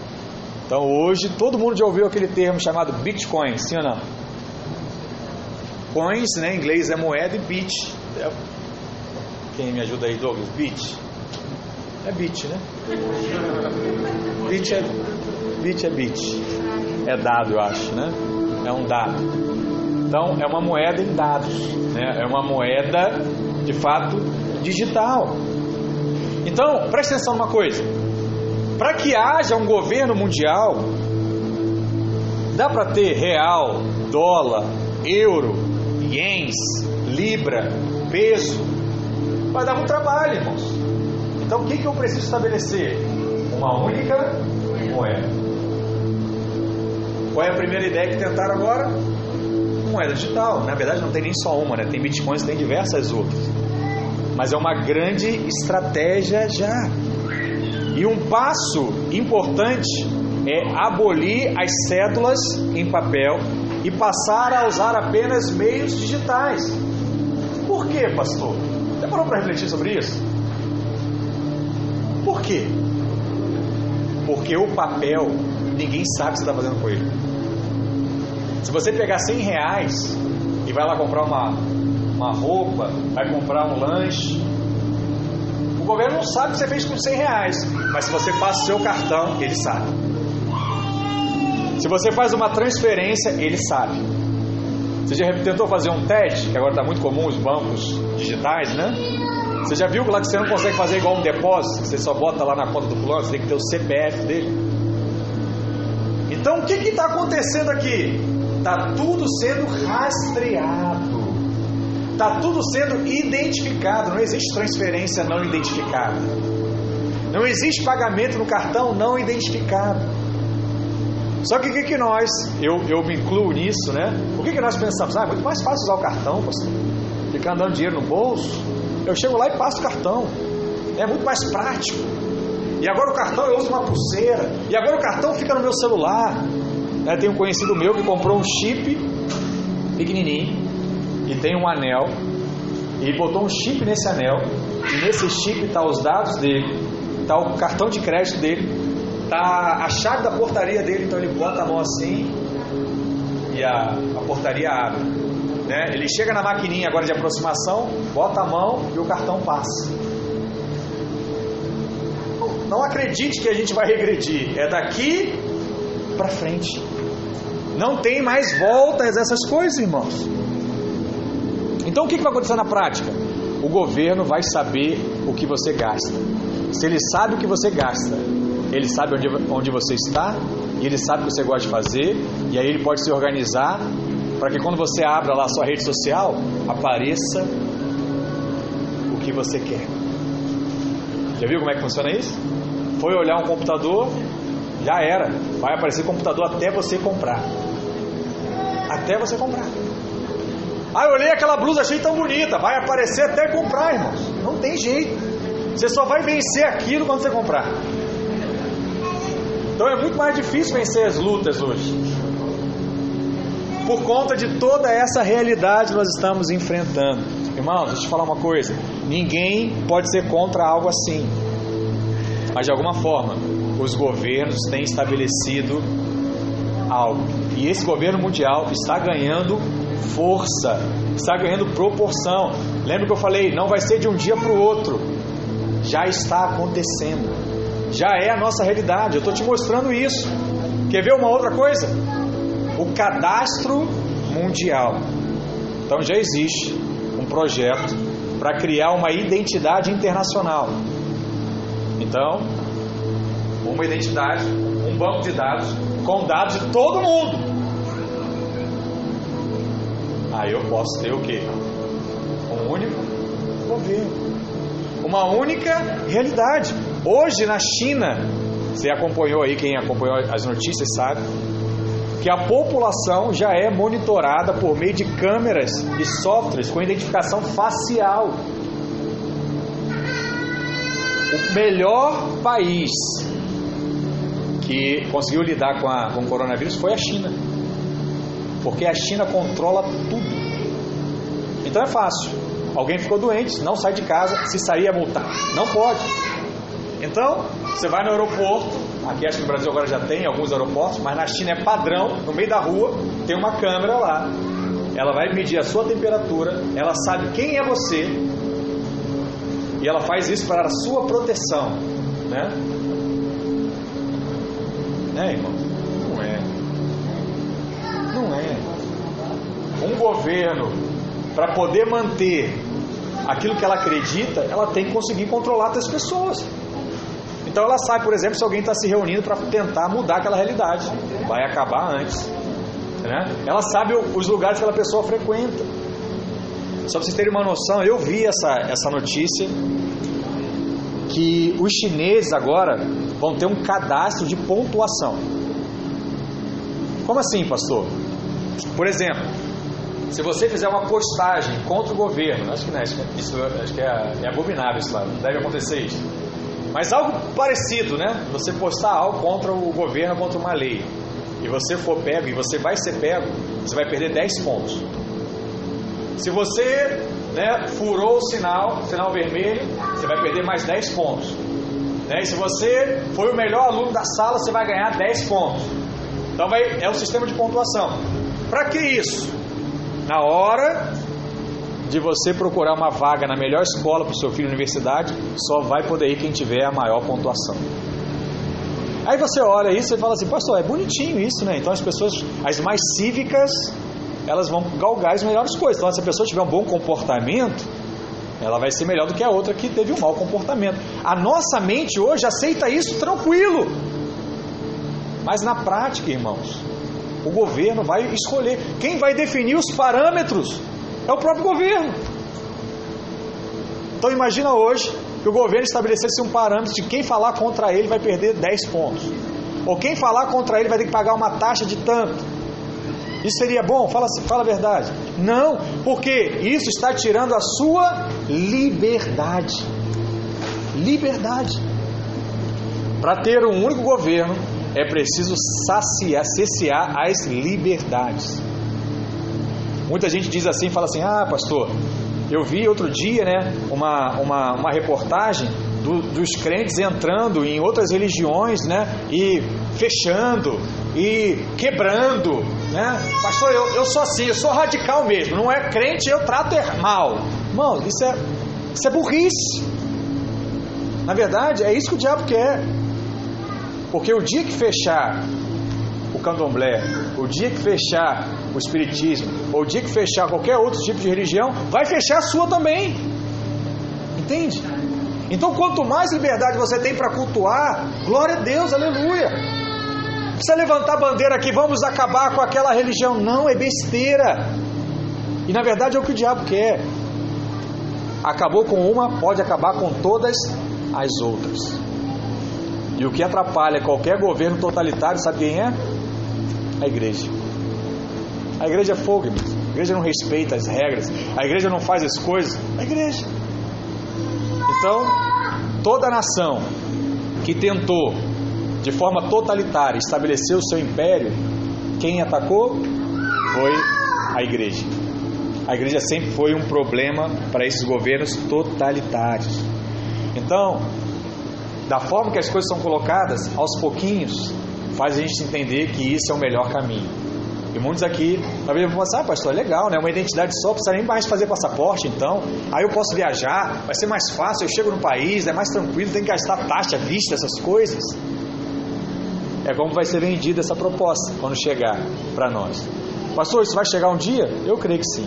Então hoje todo mundo já ouviu aquele termo chamado Bitcoin, sim ou não? Coins, né, em inglês é moeda e bit. É... Quem me ajuda aí, Douglas? Bit. É bit, né? Bit é, bit é bit. É dado, eu acho, né? É um dado. Então é uma moeda em dados, né? É uma moeda de fato digital. Então, preste atenção numa coisa. Para que haja um governo mundial, dá para ter real, dólar, euro, ienes, libra, peso. Vai dar um trabalho, irmãos. Então o que, que eu preciso estabelecer? Uma única moeda. Qual é a primeira ideia que tentaram agora? Moeda digital. Na verdade, não tem nem só uma, né? Tem bitcoins, tem diversas outras. Mas é uma grande estratégia já. E um passo importante é abolir as cédulas em papel e passar a usar apenas meios digitais. Por quê, pastor? Você parou para refletir sobre isso? Por quê? Porque o papel, ninguém sabe o que você está fazendo com ele. Se você pegar 100 reais e vai lá comprar uma, uma roupa, vai comprar um lanche, o governo não sabe o que você fez com 100 reais, mas se você passa o seu cartão, ele sabe. Se você faz uma transferência, ele sabe. Você já tentou fazer um teste, que agora está muito comum os bancos digitais, né? Você já viu lá que você não consegue fazer igual um depósito, você só bota lá na conta do fulano, você tem que ter o CPF dele. Então o que está acontecendo aqui? Está tudo sendo rastreado. Está tudo sendo identificado. Não existe transferência não identificada. Não existe pagamento no cartão não identificado. Só que o que, que nós, eu, eu me incluo nisso, né? O que, que nós pensamos? Ah, é muito mais fácil usar o cartão, pastor. Ficar andando dinheiro no bolso. Eu chego lá e passo o cartão. É muito mais prático. E agora o cartão eu uso uma pulseira. E agora o cartão fica no meu celular. Né? Tem um conhecido meu que comprou um chip pequenininho e tem um anel. E botou um chip nesse anel. E nesse chip está os dados dele, está o cartão de crédito dele, está a chave da portaria dele. Então ele bota a mão assim e a, a portaria abre. Né? Ele chega na maquininha agora de aproximação, bota a mão e o cartão passa. Não acredite que a gente vai regredir. É daqui para frente. Não tem mais voltas essas coisas, irmãos. Então o que vai acontecer na prática? O governo vai saber o que você gasta. Se ele sabe o que você gasta, ele sabe onde, onde você está, e ele sabe o que você gosta de fazer, e aí ele pode se organizar para que quando você abra lá a sua rede social, apareça o que você quer. Já viu como é que funciona isso? Foi olhar um computador, já era. Vai aparecer computador até você comprar. Até você comprar. Ah, eu olhei aquela blusa, achei tão bonita. Vai aparecer até comprar, irmãos. Não tem jeito. Você só vai vencer aquilo quando você comprar. Então é muito mais difícil vencer as lutas hoje. Por conta de toda essa realidade que nós estamos enfrentando. Irmãos, deixa eu te falar uma coisa. Ninguém pode ser contra algo assim. Mas de alguma forma, os governos têm estabelecido algo. E esse governo mundial está ganhando força, está ganhando proporção. Lembra que eu falei, não vai ser de um dia para o outro. Já está acontecendo. Já é a nossa realidade. Eu estou te mostrando isso. Quer ver uma outra coisa? O cadastro mundial. Então já existe um projeto para criar uma identidade internacional. Então, uma identidade, um banco de dados com dados de todo mundo. Aí eu posso ter o quê? Um único governo. Uma única realidade. Hoje na China, você acompanhou aí, quem acompanhou as notícias sabe, que a população já é monitorada por meio de câmeras e softwares com identificação facial. O melhor país que conseguiu lidar com, a, com o coronavírus foi a China. Porque a China controla tudo. Então é fácil. Alguém ficou doente, não sai de casa, se sair é multar. Não pode. Então, você vai no aeroporto, aqui acho que no Brasil agora já tem alguns aeroportos, mas na China é padrão, no meio da rua, tem uma câmera lá. Ela vai medir a sua temperatura, ela sabe quem é você, e ela faz isso para a sua proteção, né? Né, irmão? Não é. Não é. Um governo, para poder manter aquilo que ela acredita, ela tem que conseguir controlar as pessoas. Então ela sabe, por exemplo, se alguém está se reunindo para tentar mudar aquela realidade. Vai acabar antes. Né? Ela sabe os lugares que aquela pessoa frequenta. Só para vocês terem uma noção, eu vi essa, essa notícia que os chineses agora vão ter um cadastro de pontuação. Como assim, pastor? Por exemplo, se você fizer uma postagem contra o governo, acho que não, acho que, isso, acho que é, é abominável isso lá, não deve acontecer isso. Mas algo parecido, né? Você postar algo contra o governo, contra uma lei, e você for pego, e você vai ser pego, você vai perder 10 pontos. Se você né, furou o sinal, sinal vermelho, você vai perder mais 10 pontos. Né? E se você foi o melhor aluno da sala, você vai ganhar 10 pontos. Então vai, é o sistema de pontuação. Para que isso? Na hora de você procurar uma vaga na melhor escola para o seu filho na universidade, só vai poder ir quem tiver a maior pontuação. Aí você olha isso e fala assim, pastor, é bonitinho isso, né? Então as pessoas, as mais cívicas, elas vão galgar as melhores coisas. Então, se a pessoa tiver um bom comportamento, ela vai ser melhor do que a outra que teve um mau comportamento. A nossa mente hoje aceita isso tranquilo. Mas na prática, irmãos, o governo vai escolher. Quem vai definir os parâmetros é o próprio governo. Então imagina hoje que o governo estabelecesse um parâmetro de quem falar contra ele vai perder 10 pontos. Ou quem falar contra ele vai ter que pagar uma taxa de tanto. Isso seria bom? Fala, fala a verdade. Não, porque isso está tirando a sua liberdade. Liberdade. Para ter um único governo, é preciso saciar, cessear as liberdades. Muita gente diz assim, fala assim: ah, pastor, eu vi outro dia né, uma, uma, uma reportagem do, dos crentes entrando em outras religiões né, e fechando e quebrando. Né? Pastor, eu, eu sou assim, eu sou radical mesmo. Não é crente, eu trato mal. Irmão, isso é, isso é burrice. Na verdade, é isso que o diabo quer. Porque o dia que fechar o candomblé, o dia que fechar o espiritismo, ou o dia que fechar qualquer outro tipo de religião, vai fechar a sua também. Entende? Então, quanto mais liberdade você tem para cultuar, glória a Deus, aleluia. Precisa levantar a bandeira aqui, vamos acabar com aquela religião. Não, é besteira. E na verdade é o que o diabo quer. Acabou com uma, pode acabar com todas as outras. E o que atrapalha qualquer governo totalitário, sabe quem é? A igreja. A igreja é fogo, irmãos. A igreja não respeita as regras. A igreja não faz as coisas. A igreja. Então, toda nação que tentou, de forma totalitária, estabelecer o seu império, quem atacou foi a igreja. A igreja sempre foi um problema para esses governos totalitários. Então, da forma que as coisas são colocadas, aos pouquinhos, faz a gente entender que isso é o melhor caminho. E muitos aqui, talvez vão pensar, ah, pastor, é legal, né? Uma identidade só, precisa nem mais fazer passaporte, então. Aí eu posso viajar, vai ser mais fácil, eu chego no país, é mais tranquilo, tem que gastar taxa, vista, essas coisas. É como vai ser vendida essa proposta quando chegar para nós. Pastor, isso vai chegar um dia? Eu creio que sim.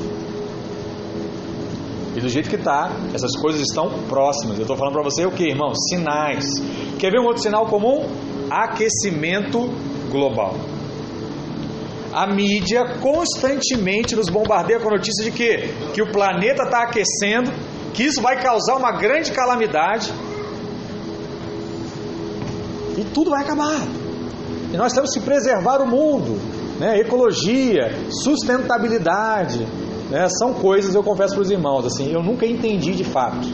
E do jeito que está, essas coisas estão próximas. Eu estou falando para você o que, irmão? Sinais. Quer ver um outro sinal comum? Aquecimento global. A mídia constantemente nos bombardeia com a notícia de que, que o planeta está aquecendo, que isso vai causar uma grande calamidade. E tudo vai acabar. E nós temos que preservar o mundo, né? ecologia, sustentabilidade. Né? São coisas, eu confesso para os irmãos, assim, eu nunca entendi de fato.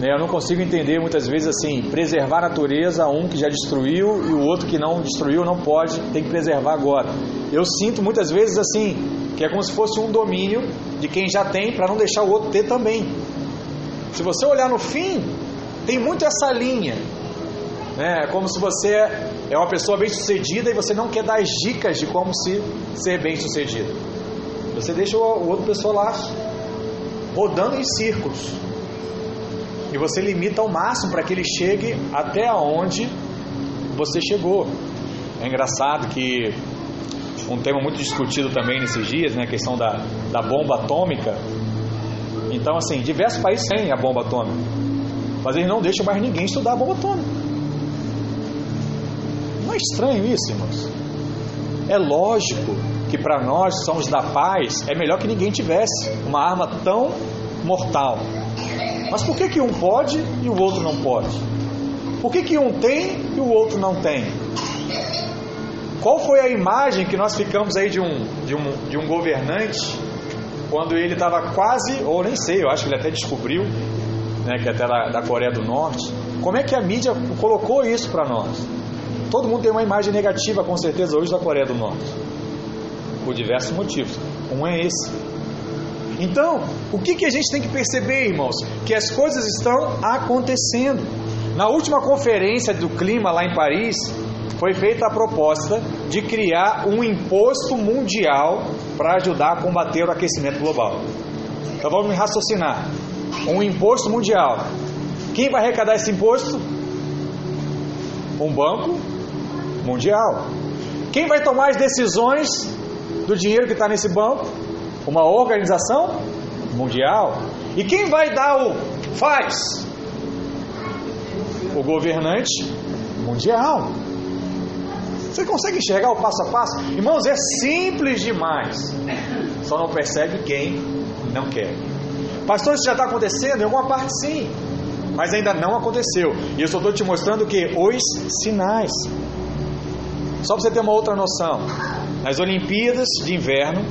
Né? Eu não consigo entender muitas vezes assim, preservar a natureza, um que já destruiu e o outro que não destruiu não pode, tem que preservar agora. Eu sinto muitas vezes assim, que é como se fosse um domínio de quem já tem para não deixar o outro ter também. Se você olhar no fim, tem muito essa linha. Né? É como se você é uma pessoa bem sucedida e você não quer dar as dicas de como se ser bem sucedido. Você deixa o outro pessoa lá rodando em círculos. E você limita ao máximo para que ele chegue até onde você chegou. É engraçado que um tema muito discutido também nesses dias, né, a questão da, da bomba atômica. Então, assim, diversos países têm a bomba atômica. mas eles não deixam mais ninguém estudar a bomba atômica. É estranho isso, irmãos? É lógico que para nós somos da paz é melhor que ninguém tivesse uma arma tão mortal. Mas por que, que um pode e o outro não pode? Por que, que um tem e o outro não tem? Qual foi a imagem que nós ficamos aí de um, de um, de um governante quando ele estava quase, ou nem sei, eu acho que ele até descobriu, né, que é até da, da Coreia do Norte. Como é que a mídia colocou isso para nós? Todo mundo tem uma imagem negativa, com certeza, hoje da Coreia do Norte, por diversos motivos. Um é esse. Então, o que, que a gente tem que perceber, irmãos? Que as coisas estão acontecendo. Na última conferência do clima lá em Paris, foi feita a proposta de criar um imposto mundial para ajudar a combater o aquecimento global. Então vamos raciocinar. Um imposto mundial. Quem vai arrecadar esse imposto? Um banco mundial. Quem vai tomar as decisões do dinheiro que está nesse banco? Uma organização mundial. E quem vai dar o faz? O governante mundial. Você consegue enxergar o passo a passo? Irmãos, é simples demais. Só não percebe quem não quer. Pastor, isso já está acontecendo? Em alguma parte sim. Mas ainda não aconteceu. E eu só estou te mostrando que? Os sinais. Só para você ter uma outra noção. Nas Olimpíadas de Inverno,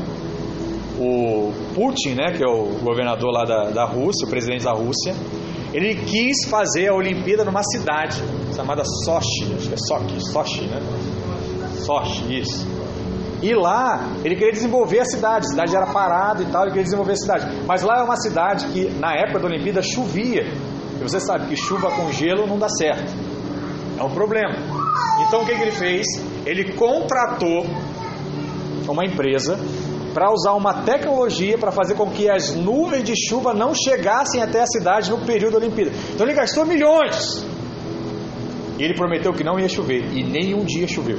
o Putin, né, que é o governador lá da, da Rússia, o presidente da Rússia, ele quis fazer a Olimpíada numa cidade chamada Sochi, acho que é Sochi, Sochi, né? Sochi, isso. E lá ele queria desenvolver a cidade, a cidade era parada e tal, ele queria desenvolver a cidade. Mas lá é uma cidade que na época da Olimpíada chovia. E você sabe que chuva com gelo não dá certo. É um problema. Então o que, que ele fez? Ele contratou uma empresa para usar uma tecnologia para fazer com que as nuvens de chuva não chegassem até a cidade no período da Olimpíada. Então ele gastou milhões. E ele prometeu que não ia chover. E nenhum dia choveu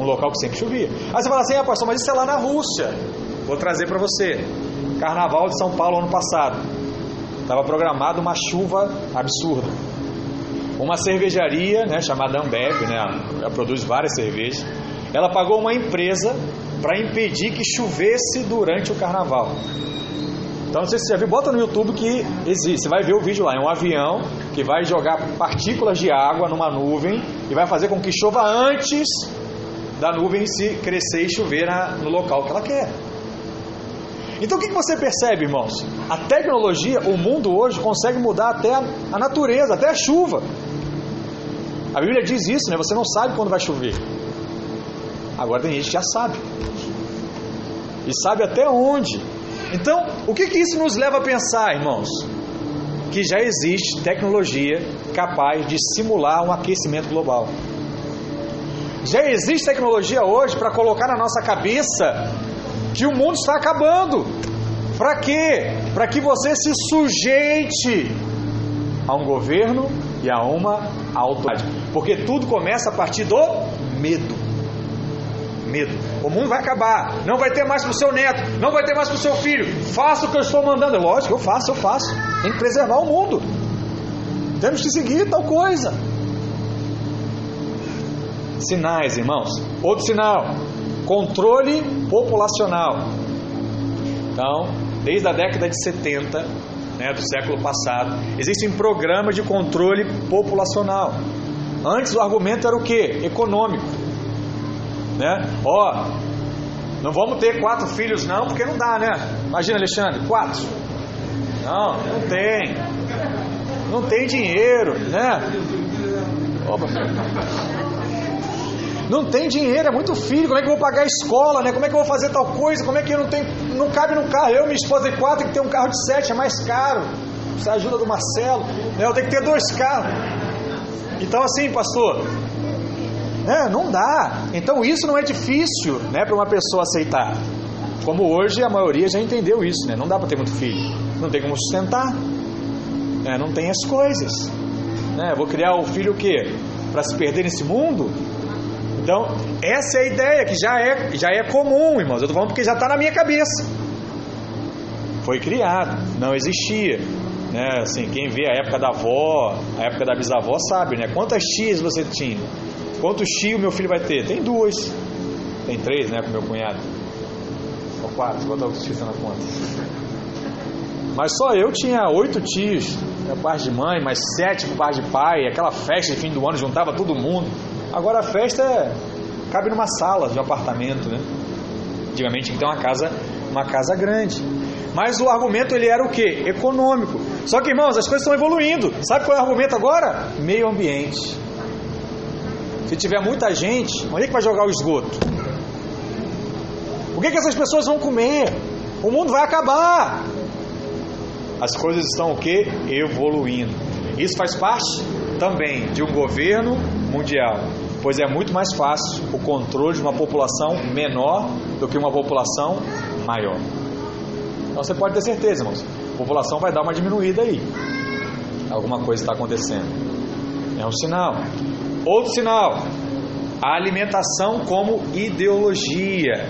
um local que sempre chovia. Aí você fala assim, ah, pastor, mas isso é lá na Rússia. Vou trazer para você. Carnaval de São Paulo ano passado. Estava programado uma chuva absurda. Uma cervejaria, né, chamada Ambev, né, ela produz várias cervejas. Ela pagou uma empresa para impedir que chovesse durante o carnaval. Então, não sei se você já viu, bota no YouTube que existe. Você vai ver o vídeo lá. É um avião que vai jogar partículas de água numa nuvem e vai fazer com que chova antes da nuvem se crescer e chover na, no local que ela quer. Então o que, você percebe, irmãos? A tecnologia, o mundo hoje consegue mudar até a, a natureza, até a chuva. A Bíblia diz isso, né? Você não sabe quando vai chover. Agora tem gente que já sabe. E sabe até onde. Então, o que, que isso nos leva a pensar, irmãos? Que já existe tecnologia capaz de simular um aquecimento global. Já existe tecnologia hoje para colocar na nossa cabeça que o mundo está acabando. Para quê? Para que você se sujeite a um governo e a uma autoridade. Porque tudo começa a partir do medo. Medo. O mundo vai acabar. Não vai ter mais para o seu neto. Não vai ter mais para o seu filho. Faça o que eu estou mandando. É lógico, eu faço, eu faço. Tem que preservar o mundo. Temos que seguir tal coisa. Sinais, irmãos. Outro sinal: controle populacional. Então, desde a década de 70, né, do século passado, existe um programa de controle populacional. Antes o argumento era o que? Econômico. Né? Ó, não vamos ter quatro filhos não, porque não dá, né? Imagina, Alexandre, quatro. Não, não tem. Não tem dinheiro, né? Opa. Não tem dinheiro, é muito filho, como é que eu vou pagar a escola, né? Como é que eu vou fazer tal coisa? Como é que eu não tenho. Não cabe no carro. Eu, minha esposa e quatro, tem que ter um carro de sete, é mais caro. Precisa ajuda do Marcelo. Né? Eu tenho que ter dois carros. Então assim, pastor, né? não dá. Então isso não é difícil né, para uma pessoa aceitar. Como hoje a maioria já entendeu isso, né? Não dá para ter muito filho. Não tem como sustentar. Né? Não tem as coisas. Né? Vou criar o filho o quê? Para se perder nesse mundo? Então, essa é a ideia que já é, já é comum, irmãos. Eu estou falando porque já está na minha cabeça. Foi criado, não existia. Né? Assim, quem vê a época da avó, a época da bisavó sabe, né? Quantas tias você tinha? Quantos tios meu filho vai ter? Tem duas. Tem três, né, com meu cunhado. Ou quatro, vou botar o tios na conta. Mas só eu tinha oito tios, por parte de mãe, mais sete por parte de pai, aquela festa de fim do ano juntava todo mundo. Agora a festa é, cabe numa sala de um apartamento, né? Antigamente que ter uma casa, uma casa grande. Mas o argumento ele era o quê? Econômico. Só que, irmãos, as coisas estão evoluindo. Sabe qual é o argumento agora? Meio ambiente. Se tiver muita gente, onde é que vai jogar o esgoto? O que, é que essas pessoas vão comer? O mundo vai acabar. As coisas estão o quê? Evoluindo. Isso faz parte também de um governo mundial, pois é muito mais fácil o controle de uma população menor do que uma população maior. Então você pode ter certeza, irmãos, a população vai dar uma diminuída aí. Alguma coisa está acontecendo. É um sinal. Outro sinal, a alimentação como ideologia.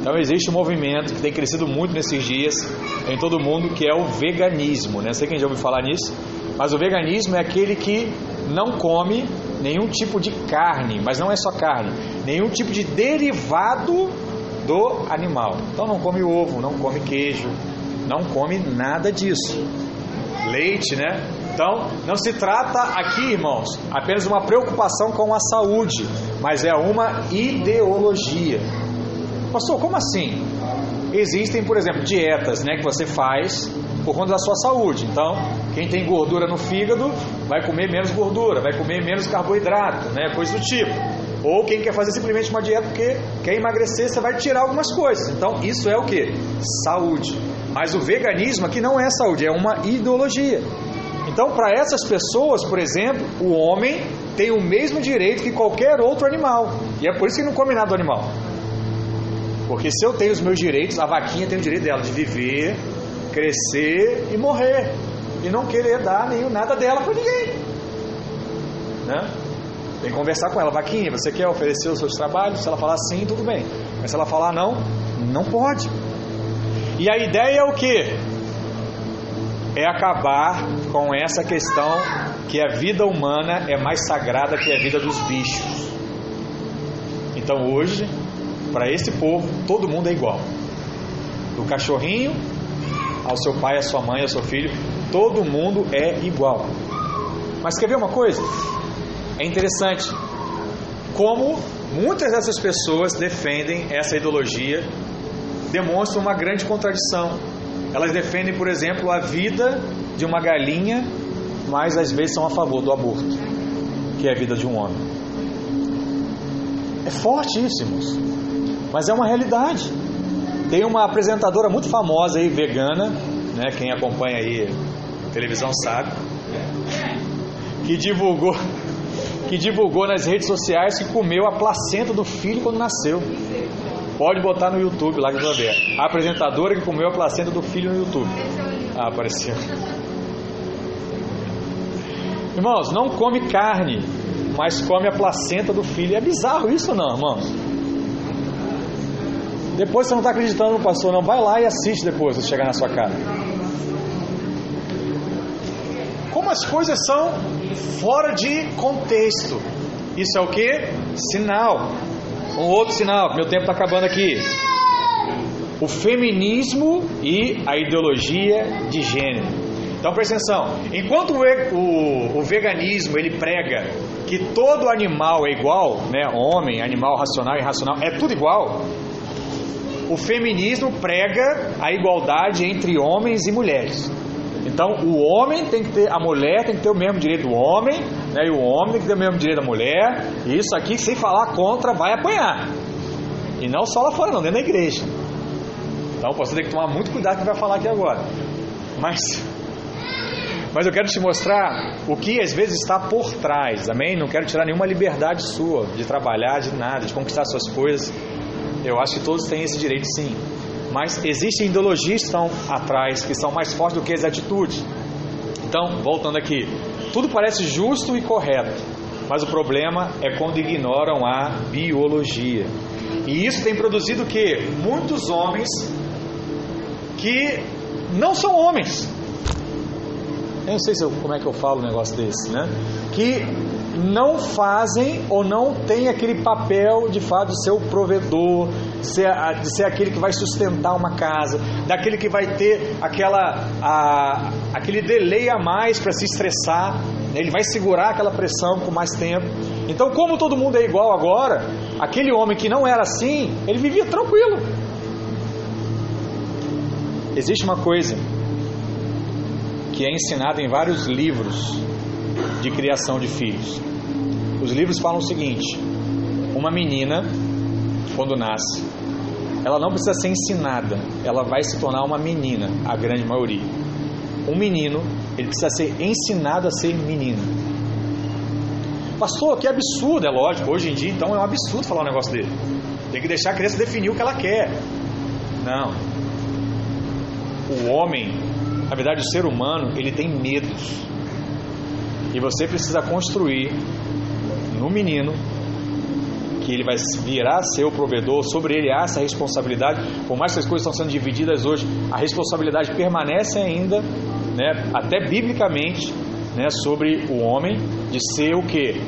Então existe um movimento que tem crescido muito nesses dias em todo mundo que é o veganismo. Né? Não sei quem já ouviu falar nisso, mas o veganismo é aquele que não come nenhum tipo de carne, mas não é só carne, nenhum tipo de derivado do animal. Então não come ovo, não come queijo, não come nada disso. Leite, né? Então, não se trata aqui, irmãos, apenas uma preocupação com a saúde, mas é uma ideologia. Pastor, como assim? Existem, por exemplo, dietas né, que você faz por conta da sua saúde. Então, quem tem gordura no fígado vai comer menos gordura, vai comer menos carboidrato, né, coisa do tipo. Ou quem quer fazer simplesmente uma dieta porque quer emagrecer, você vai tirar algumas coisas. Então, isso é o que? Saúde. Mas o veganismo aqui não é saúde, é uma ideologia. Então, para essas pessoas, por exemplo, o homem tem o mesmo direito que qualquer outro animal. E é por isso que não come nada do animal. Porque se eu tenho os meus direitos, a vaquinha tem o direito dela de viver, crescer e morrer. E não querer dar nenhum nada dela para ninguém. Né? Tem que conversar com ela. Vaquinha, você quer oferecer os seus trabalhos? Se ela falar sim, tudo bem. Mas se ela falar não, não pode. E a ideia é o que? É acabar com essa questão que a vida humana é mais sagrada que a vida dos bichos. Então hoje para esse povo, todo mundo é igual. Do cachorrinho ao seu pai, à sua mãe, ao seu filho, todo mundo é igual. Mas quer ver uma coisa? É interessante como muitas dessas pessoas defendem essa ideologia, demonstram uma grande contradição. Elas defendem, por exemplo, a vida de uma galinha, mas às vezes são a favor do aborto, que é a vida de um homem. É forte isso, irmãos. Mas é uma realidade. Tem uma apresentadora muito famosa aí, vegana, né? Quem acompanha aí televisão sabe, que divulgou, que divulgou nas redes sociais que comeu a placenta do filho quando nasceu. Pode botar no YouTube lá que vai ver. A apresentadora que comeu a placenta do filho no YouTube. Ah, apareceu. Irmãos, não come carne, mas come a placenta do filho. É bizarro isso não, irmãos? Depois você não está acreditando no pastor, não. Vai lá e assiste depois, se chegar na sua casa. Como as coisas são fora de contexto. Isso é o que? Sinal. Um outro sinal, meu tempo está acabando aqui. O feminismo e a ideologia de gênero. Então presta atenção. Enquanto o, o, o, veganismo ele prega que todo animal é igual, né? Homem, animal racional e irracional, é tudo igual o feminismo prega a igualdade entre homens e mulheres. Então, o homem tem que ter, a mulher tem que ter o mesmo direito do homem, né? E o homem tem que ter o mesmo direito da mulher. E isso aqui, sem falar contra, vai apanhar. E não só lá fora, não, dentro da igreja. Então, você tem que tomar muito cuidado com o que vai falar aqui agora. Mas, mas eu quero te mostrar o que às vezes está por trás, amém? Não quero tirar nenhuma liberdade sua de trabalhar, de nada, de conquistar suas coisas. Eu acho que todos têm esse direito sim. Mas existem ideologias que estão atrás, que são mais fortes do que as atitudes. Então, voltando aqui, tudo parece justo e correto, mas o problema é quando ignoram a biologia. E isso tem produzido o que? Muitos homens que não são homens. Eu não sei se eu, como é que eu falo um negócio desse, né? Que não fazem ou não têm aquele papel de fato de ser o provedor, de ser, de ser aquele que vai sustentar uma casa, daquele que vai ter aquela, a, aquele delay a mais para se estressar, né? ele vai segurar aquela pressão por mais tempo. Então, como todo mundo é igual agora, aquele homem que não era assim, ele vivia tranquilo. Existe uma coisa que é ensinada em vários livros de criação de filhos. Os livros falam o seguinte: uma menina, quando nasce, ela não precisa ser ensinada, ela vai se tornar uma menina, a grande maioria. Um menino, ele precisa ser ensinado a ser menino. Pastor, que absurdo, é lógico, hoje em dia então é um absurdo falar um negócio dele. Tem que deixar a criança definir o que ela quer. Não. O homem, na verdade o ser humano, ele tem medos. E você precisa construir no menino que ele vai virar o provedor, sobre ele há essa responsabilidade, por mais que as coisas estão sendo divididas hoje, a responsabilidade permanece ainda, né, até biblicamente, né, sobre o homem de ser o que?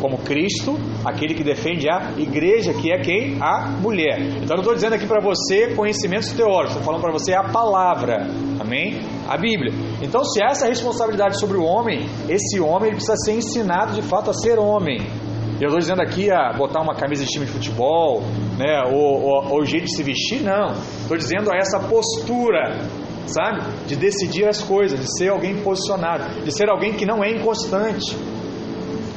Como Cristo, aquele que defende a igreja, que é quem? A mulher. Então não estou dizendo aqui para você conhecimentos teóricos, estou falando para você a palavra, amém? A Bíblia. Então, se essa é responsabilidade sobre o homem, esse homem precisa ser ensinado de fato a ser homem. Eu estou dizendo aqui a botar uma camisa de time de futebol, né, ou, ou, ou o jeito de se vestir, não. Estou dizendo a essa postura, sabe? De decidir as coisas, de ser alguém posicionado, de ser alguém que não é inconstante.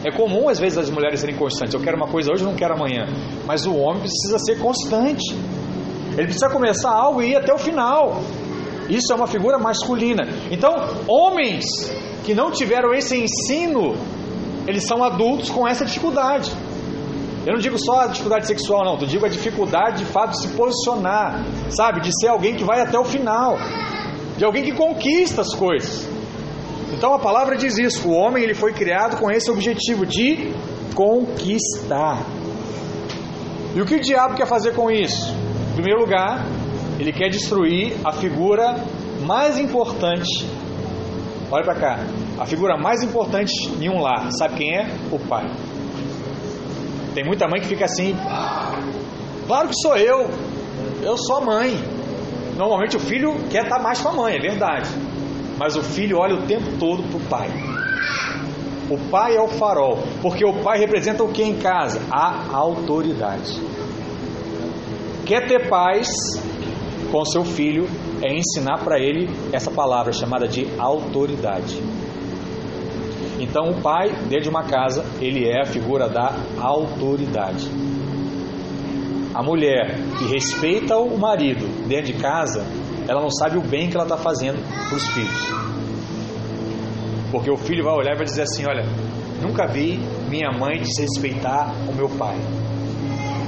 É comum às vezes as mulheres serem constantes. Eu quero uma coisa hoje, não quero amanhã. Mas o homem precisa ser constante. Ele precisa começar algo e ir até o final. Isso é uma figura masculina. Então, homens que não tiveram esse ensino eles são adultos com essa dificuldade. Eu não digo só a dificuldade sexual, não. Eu digo a dificuldade de fato de se posicionar, sabe? De ser alguém que vai até o final, de alguém que conquista as coisas. Então a palavra diz isso. O homem ele foi criado com esse objetivo de conquistar. E o que o diabo quer fazer com isso? Em primeiro lugar, ele quer destruir a figura mais importante. Olha para cá. A figura mais importante em um lar, sabe quem é? O pai. Tem muita mãe que fica assim: Claro que sou eu, eu sou a mãe. Normalmente o filho quer estar mais com a mãe, é verdade. Mas o filho olha o tempo todo para o pai. O pai é o farol, porque o pai representa o que em casa? A autoridade. Quer ter paz com seu filho é ensinar para ele essa palavra chamada de autoridade. Então, o pai, dentro de uma casa, ele é a figura da autoridade. A mulher que respeita o marido dentro de casa, ela não sabe o bem que ela está fazendo para os filhos. Porque o filho vai olhar e vai dizer assim: Olha, nunca vi minha mãe desrespeitar o meu pai.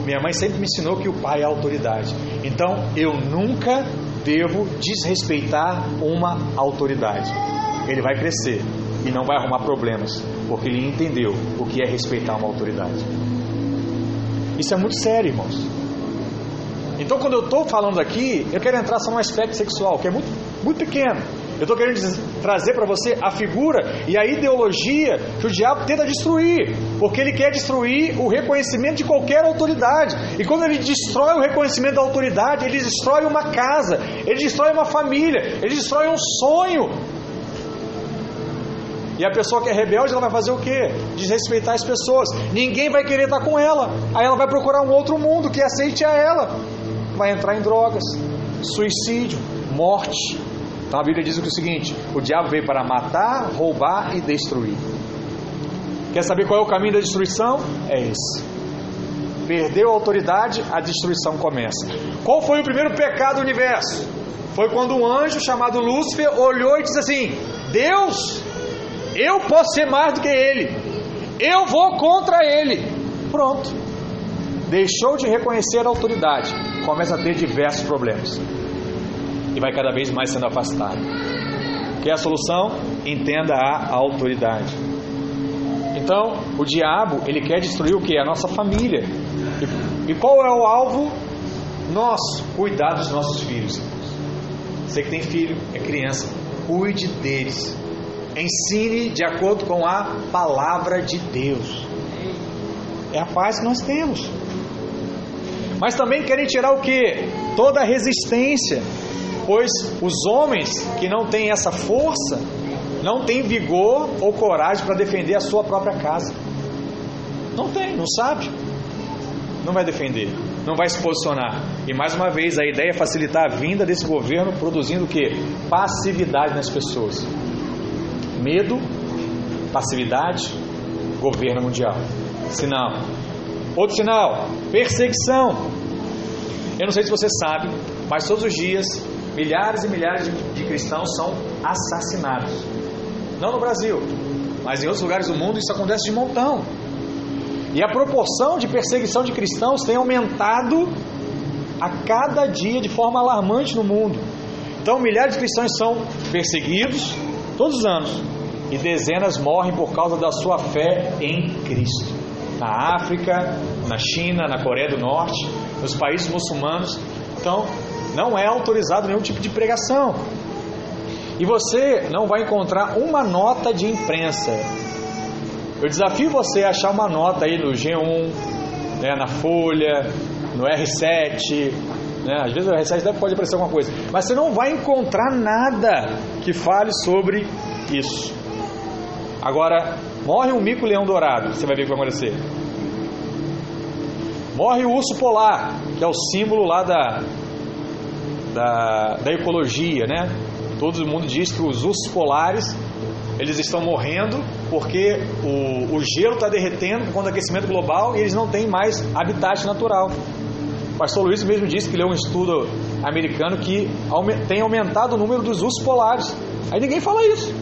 Minha mãe sempre me ensinou que o pai é autoridade. Então eu nunca devo desrespeitar uma autoridade. Ele vai crescer e não vai arrumar problemas, porque ele entendeu o que é respeitar uma autoridade. Isso é muito sério, irmãos. Então, quando eu estou falando aqui, eu quero entrar só no aspecto sexual, que é muito, muito pequeno. Eu estou querendo trazer para você a figura e a ideologia que o diabo tenta destruir, porque ele quer destruir o reconhecimento de qualquer autoridade. E quando ele destrói o reconhecimento da autoridade, ele destrói uma casa, ele destrói uma família, ele destrói um sonho e a pessoa que é rebelde, ela vai fazer o quê? Desrespeitar as pessoas. Ninguém vai querer estar com ela. Aí ela vai procurar um outro mundo que aceite a ela. Vai entrar em drogas, suicídio, morte. Então a Bíblia diz o seguinte: o diabo veio para matar, roubar e destruir. Quer saber qual é o caminho da destruição? É esse. Perdeu a autoridade, a destruição começa. Qual foi o primeiro pecado do universo? Foi quando um anjo chamado Lúcifer olhou e disse assim: Deus, eu posso ser mais do que ele. Eu vou contra ele. Pronto. Deixou de reconhecer a autoridade. Começa a ter diversos problemas. E vai cada vez mais sendo afastado. Que é a solução? Entenda a autoridade. Então, o diabo, ele quer destruir o que? A nossa família. E, e qual é o alvo? Nosso, cuidar dos nossos filhos. Você que tem filho, é criança, cuide deles ensine de acordo com a palavra de Deus. É a paz que nós temos. Mas também querem tirar o que? Toda a resistência. Pois os homens que não têm essa força não têm vigor ou coragem para defender a sua própria casa. Não tem, não sabe. Não vai defender, não vai se posicionar. E mais uma vez, a ideia é facilitar a vinda desse governo produzindo o que? Passividade nas pessoas. Medo, passividade, governo mundial. Sinal. Outro sinal, perseguição. Eu não sei se você sabe, mas todos os dias milhares e milhares de, de cristãos são assassinados. Não no Brasil, mas em outros lugares do mundo isso acontece de montão. E a proporção de perseguição de cristãos tem aumentado a cada dia de forma alarmante no mundo. Então, milhares de cristãos são perseguidos todos os anos e dezenas morrem por causa da sua fé em Cristo. Na África, na China, na Coreia do Norte, nos países muçulmanos. Então, não é autorizado nenhum tipo de pregação. E você não vai encontrar uma nota de imprensa. Eu desafio você a achar uma nota aí no G1, né, na Folha, no R7. Né? Às vezes o R7 deve pode aparecer alguma coisa. Mas você não vai encontrar nada que fale sobre isso. Agora, morre um mico-leão dourado, você vai ver o que vai acontecer. Morre o urso polar, que é o símbolo lá da, da, da ecologia, né? Todo mundo diz que os ursos polares eles estão morrendo porque o, o gelo está derretendo por conta do aquecimento global e eles não têm mais habitat natural. O pastor Luiz mesmo disse que leu um estudo americano que tem aumentado o número dos ursos polares. Aí ninguém fala isso.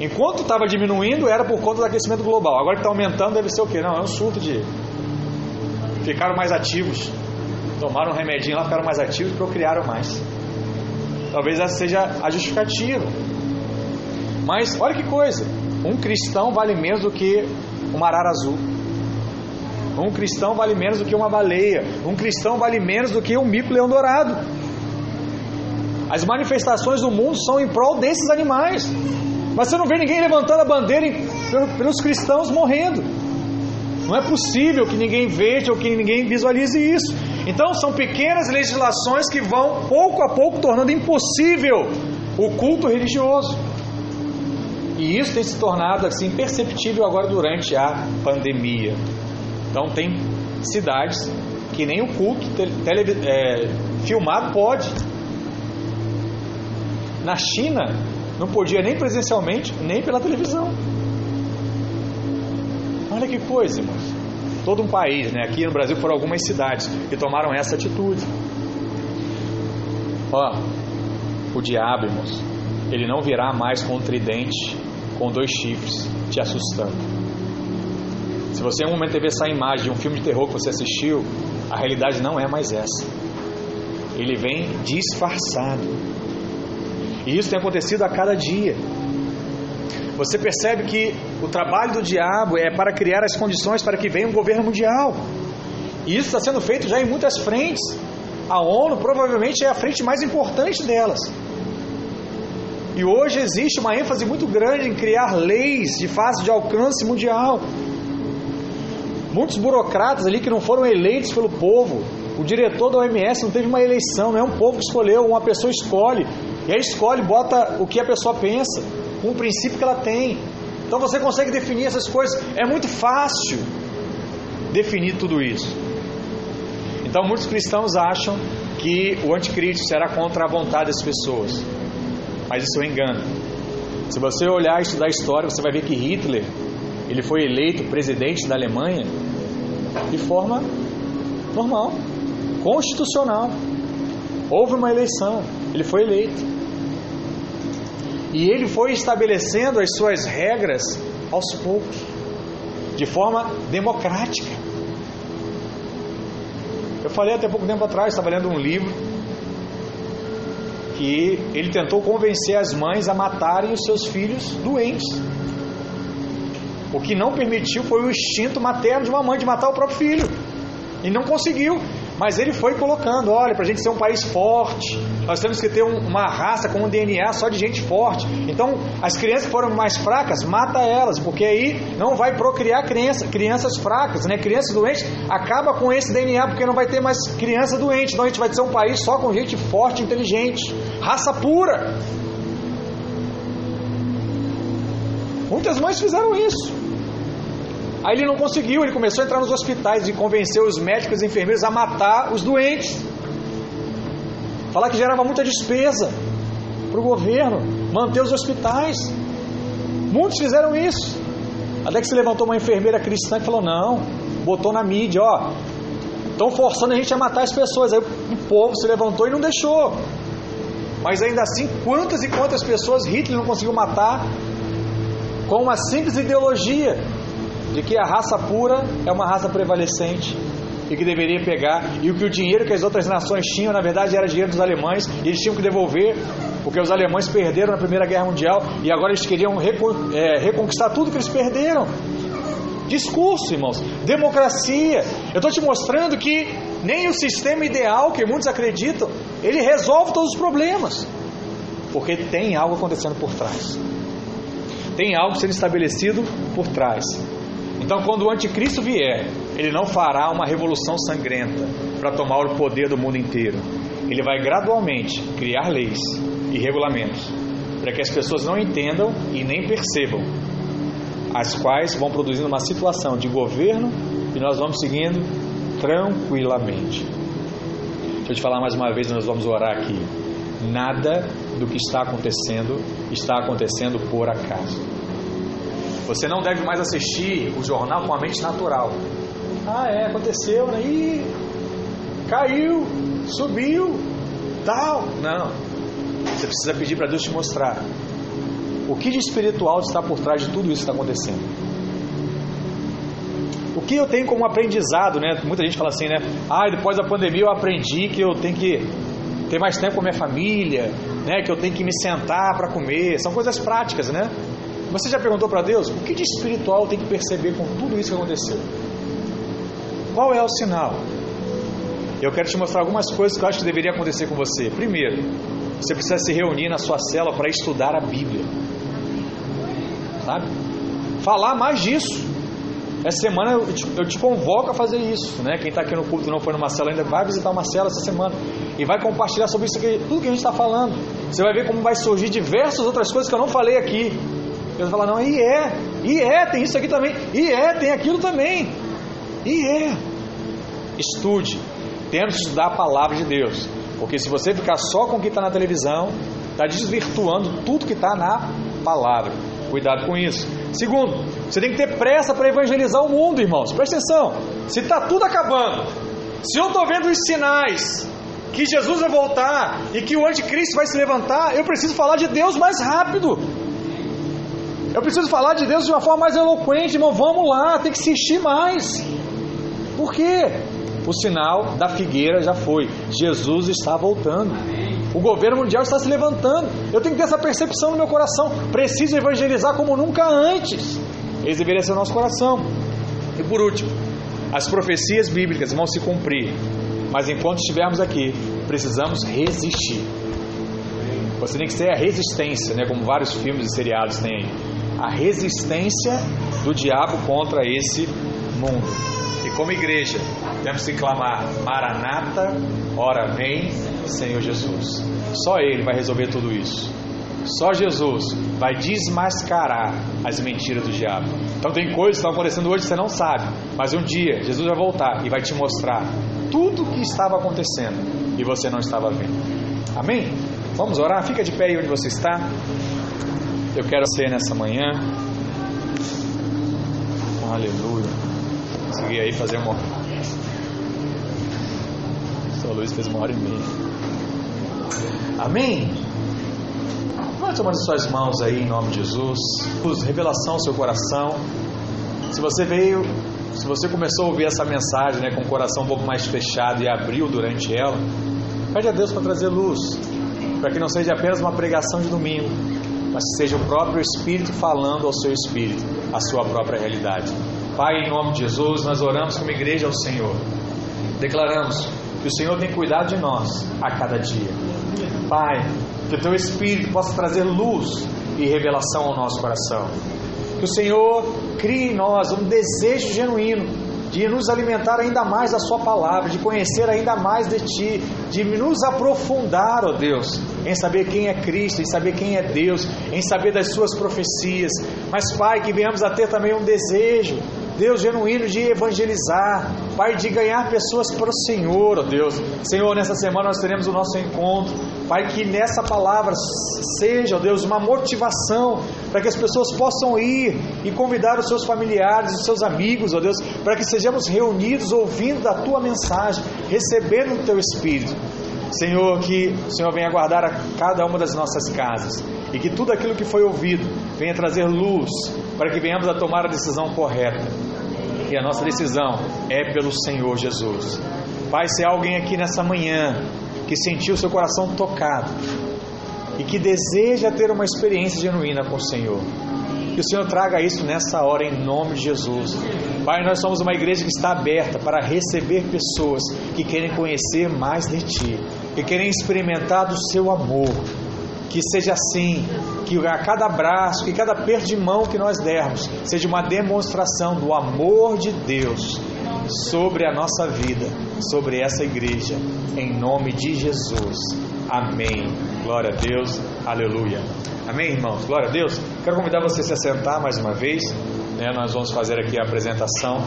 Enquanto estava diminuindo, era por conta do aquecimento global. Agora que está aumentando, deve ser o quê? Não, é um surto de. Ficaram mais ativos. Tomaram um remedinho lá, ficaram mais ativos, procriaram mais. Talvez essa seja a justificativa. Mas olha que coisa: um cristão vale menos do que uma arara azul. Um cristão vale menos do que uma baleia. Um cristão vale menos do que um mico-leão dourado. As manifestações do mundo são em prol desses animais. Mas você não vê ninguém levantando a bandeira pelos cristãos morrendo. Não é possível que ninguém veja ou que ninguém visualize isso. Então são pequenas legislações que vão pouco a pouco tornando impossível o culto religioso. E isso tem se tornado assim perceptível agora durante a pandemia. Então tem cidades que nem o culto tele, é, filmado pode. Na China não podia nem presencialmente, nem pela televisão. Olha que coisa, irmãos. Todo um país, né? Aqui no Brasil foram algumas cidades que tomaram essa atitude. Ó, o diabo, irmãos, ele não virá mais com um tridente com dois chifres te assustando. Se você em um momento teve essa imagem de um filme de terror que você assistiu, a realidade não é mais essa. Ele vem disfarçado. E isso tem acontecido a cada dia. Você percebe que o trabalho do diabo é para criar as condições para que venha um governo mundial. E isso está sendo feito já em muitas frentes. A ONU provavelmente é a frente mais importante delas. E hoje existe uma ênfase muito grande em criar leis de fácil de alcance mundial. Muitos burocratas ali que não foram eleitos pelo povo. O diretor da OMS não teve uma eleição, não é um povo que escolheu, uma pessoa escolhe. E aí escolhe, bota o que a pessoa pensa, com o princípio que ela tem. Então você consegue definir essas coisas. É muito fácil definir tudo isso. Então muitos cristãos acham que o anticristo será contra a vontade das pessoas. Mas isso é um engano. Se você olhar e estudar a história, você vai ver que Hitler ele foi eleito presidente da Alemanha de forma normal, constitucional. Houve uma eleição, ele foi eleito. E ele foi estabelecendo as suas regras aos poucos, de forma democrática. Eu falei até pouco tempo atrás, estava lendo um livro que ele tentou convencer as mães a matarem os seus filhos doentes. O que não permitiu foi o instinto materno de uma mãe de matar o próprio filho. E não conseguiu. Mas ele foi colocando: olha, para a gente ser um país forte, nós temos que ter um, uma raça com um DNA só de gente forte. Então, as crianças que foram mais fracas, mata elas, porque aí não vai procriar criança, crianças fracas, né? Crianças doentes, acaba com esse DNA, porque não vai ter mais criança doente. Então, a gente vai ser um país só com gente forte, inteligente, raça pura. Muitas mães fizeram isso. Aí ele não conseguiu, ele começou a entrar nos hospitais e convenceu os médicos e enfermeiros a matar os doentes. Falar que gerava muita despesa para o governo, manter os hospitais. Muitos fizeram isso. Até que se levantou uma enfermeira cristã e falou: não, botou na mídia, ó, estão forçando a gente a matar as pessoas. Aí o povo se levantou e não deixou. Mas ainda assim, quantas e quantas pessoas Hitler não conseguiu matar com uma simples ideologia de que a raça pura é uma raça prevalecente e que deveria pegar, e o que o dinheiro que as outras nações tinham, na verdade, era dinheiro dos alemães, e eles tinham que devolver, porque os alemães perderam na Primeira Guerra Mundial e agora eles queriam recon, é, reconquistar tudo que eles perderam. Discurso, irmãos, democracia. Eu estou te mostrando que nem o sistema ideal que muitos acreditam, ele resolve todos os problemas, porque tem algo acontecendo por trás. Tem algo sendo estabelecido por trás. Então, quando o anticristo vier, ele não fará uma revolução sangrenta para tomar o poder do mundo inteiro. Ele vai gradualmente criar leis e regulamentos para que as pessoas não entendam e nem percebam, as quais vão produzindo uma situação de governo e nós vamos seguindo tranquilamente. Deixa eu te falar mais uma vez, nós vamos orar aqui. Nada do que está acontecendo está acontecendo por acaso. Você não deve mais assistir o jornal com a mente natural. Ah, é, aconteceu, né? Ih, caiu, subiu, tal. Não. Você precisa pedir para Deus te mostrar o que de espiritual está por trás de tudo isso que está acontecendo. O que eu tenho como aprendizado, né? Muita gente fala assim, né? Ah, depois da pandemia eu aprendi que eu tenho que ter mais tempo com a minha família, né? Que eu tenho que me sentar para comer. São coisas práticas, né? Você já perguntou para Deus o que de espiritual tem que perceber com tudo isso que aconteceu? Qual é o sinal? Eu quero te mostrar algumas coisas que eu acho que deveria acontecer com você. Primeiro, você precisa se reunir na sua cela para estudar a Bíblia. Sabe? Falar mais disso. Essa semana eu te, eu te convoco a fazer isso. Né? Quem está aqui no culto e não foi numa cela ainda, vai visitar uma cela essa semana. E vai compartilhar sobre isso aqui, tudo que a gente está falando. Você vai ver como vai surgir diversas outras coisas que eu não falei aqui. Eu vou falar, não, e é, e é, tem isso aqui também, e é, tem aquilo também. E é. Estude. Que estudar a palavra de Deus. Porque se você ficar só com o que está na televisão, está desvirtuando tudo que está na palavra. Cuidado com isso. Segundo, você tem que ter pressa para evangelizar o mundo, irmãos. Presta atenção. Se está tudo acabando, se eu estou vendo os sinais que Jesus vai voltar e que o anticristo vai se levantar, eu preciso falar de Deus mais rápido. Eu preciso falar de Deus de uma forma mais eloquente, irmão. Vamos lá, tem que insistir mais. Por quê? O sinal da figueira já foi. Jesus está voltando. O governo mundial está se levantando. Eu tenho que ter essa percepção no meu coração. Preciso evangelizar como nunca antes. Esse deveria ser o nosso coração. E por último, as profecias bíblicas vão se cumprir. Mas enquanto estivermos aqui, precisamos resistir. Você tem que ter a resistência, né? como vários filmes e seriados têm aí. A resistência do diabo contra esse mundo. E como igreja, temos que clamar: Maranata, ora vem, Senhor Jesus. Só Ele vai resolver tudo isso. Só Jesus vai desmascarar as mentiras do diabo. Então tem coisas que estão acontecendo hoje que você não sabe, mas um dia Jesus vai voltar e vai te mostrar tudo o que estava acontecendo e você não estava vendo. Amém? Vamos orar? Fica de pé aí onde você está. Eu quero ser nessa manhã. Aleluia. Consegui aí fazer uma. Só Luiz fez uma hora e meia. Amém? Vai tomando suas mãos aí em nome de Jesus. Revelação ao seu coração. Se você veio, se você começou a ouvir essa mensagem né, com o coração um pouco mais fechado e abriu durante ela, pede a Deus para trazer luz. Para que não seja apenas uma pregação de domingo, mas que seja o próprio Espírito falando ao seu espírito, a sua própria realidade. Pai, em nome de Jesus, nós oramos como igreja ao Senhor. Declaramos que o Senhor tem cuidado de nós a cada dia. Pai, que o teu Espírito possa trazer luz e revelação ao nosso coração. Que o Senhor crie em nós um desejo genuíno de nos alimentar ainda mais da Sua palavra, de conhecer ainda mais de Ti, de nos aprofundar, ó Deus, em saber quem é Cristo, em saber quem é Deus, em saber das Suas profecias. Mas, Pai, que venhamos a ter também um desejo Deus genuíno de evangelizar, Pai, de ganhar pessoas para o Senhor, ó Deus. Senhor, nessa semana nós teremos o nosso encontro. Pai, que nessa palavra seja, ó Deus, uma motivação para que as pessoas possam ir e convidar os seus familiares, os seus amigos, ó Deus, para que sejamos reunidos ouvindo da tua mensagem, recebendo o teu Espírito. Senhor, que o Senhor venha guardar a cada uma das nossas casas e que tudo aquilo que foi ouvido venha trazer luz para que venhamos a tomar a decisão correta. E a nossa decisão é pelo Senhor Jesus. Pai, se há alguém aqui nessa manhã que sentiu seu coração tocado e que deseja ter uma experiência genuína com o Senhor, que o Senhor traga isso nessa hora em nome de Jesus. Pai, nós somos uma igreja que está aberta para receber pessoas que querem conhecer mais de Ti, que querem experimentar do Seu amor. Que seja assim, que a cada abraço, que cada aperto de mão que nós dermos, seja uma demonstração do amor de Deus sobre a nossa vida, sobre essa igreja, em nome de Jesus. Amém. Glória a Deus. Aleluia. Amém, irmãos? Glória a Deus. Quero convidar você a se assentar mais uma vez. Né? Nós vamos fazer aqui a apresentação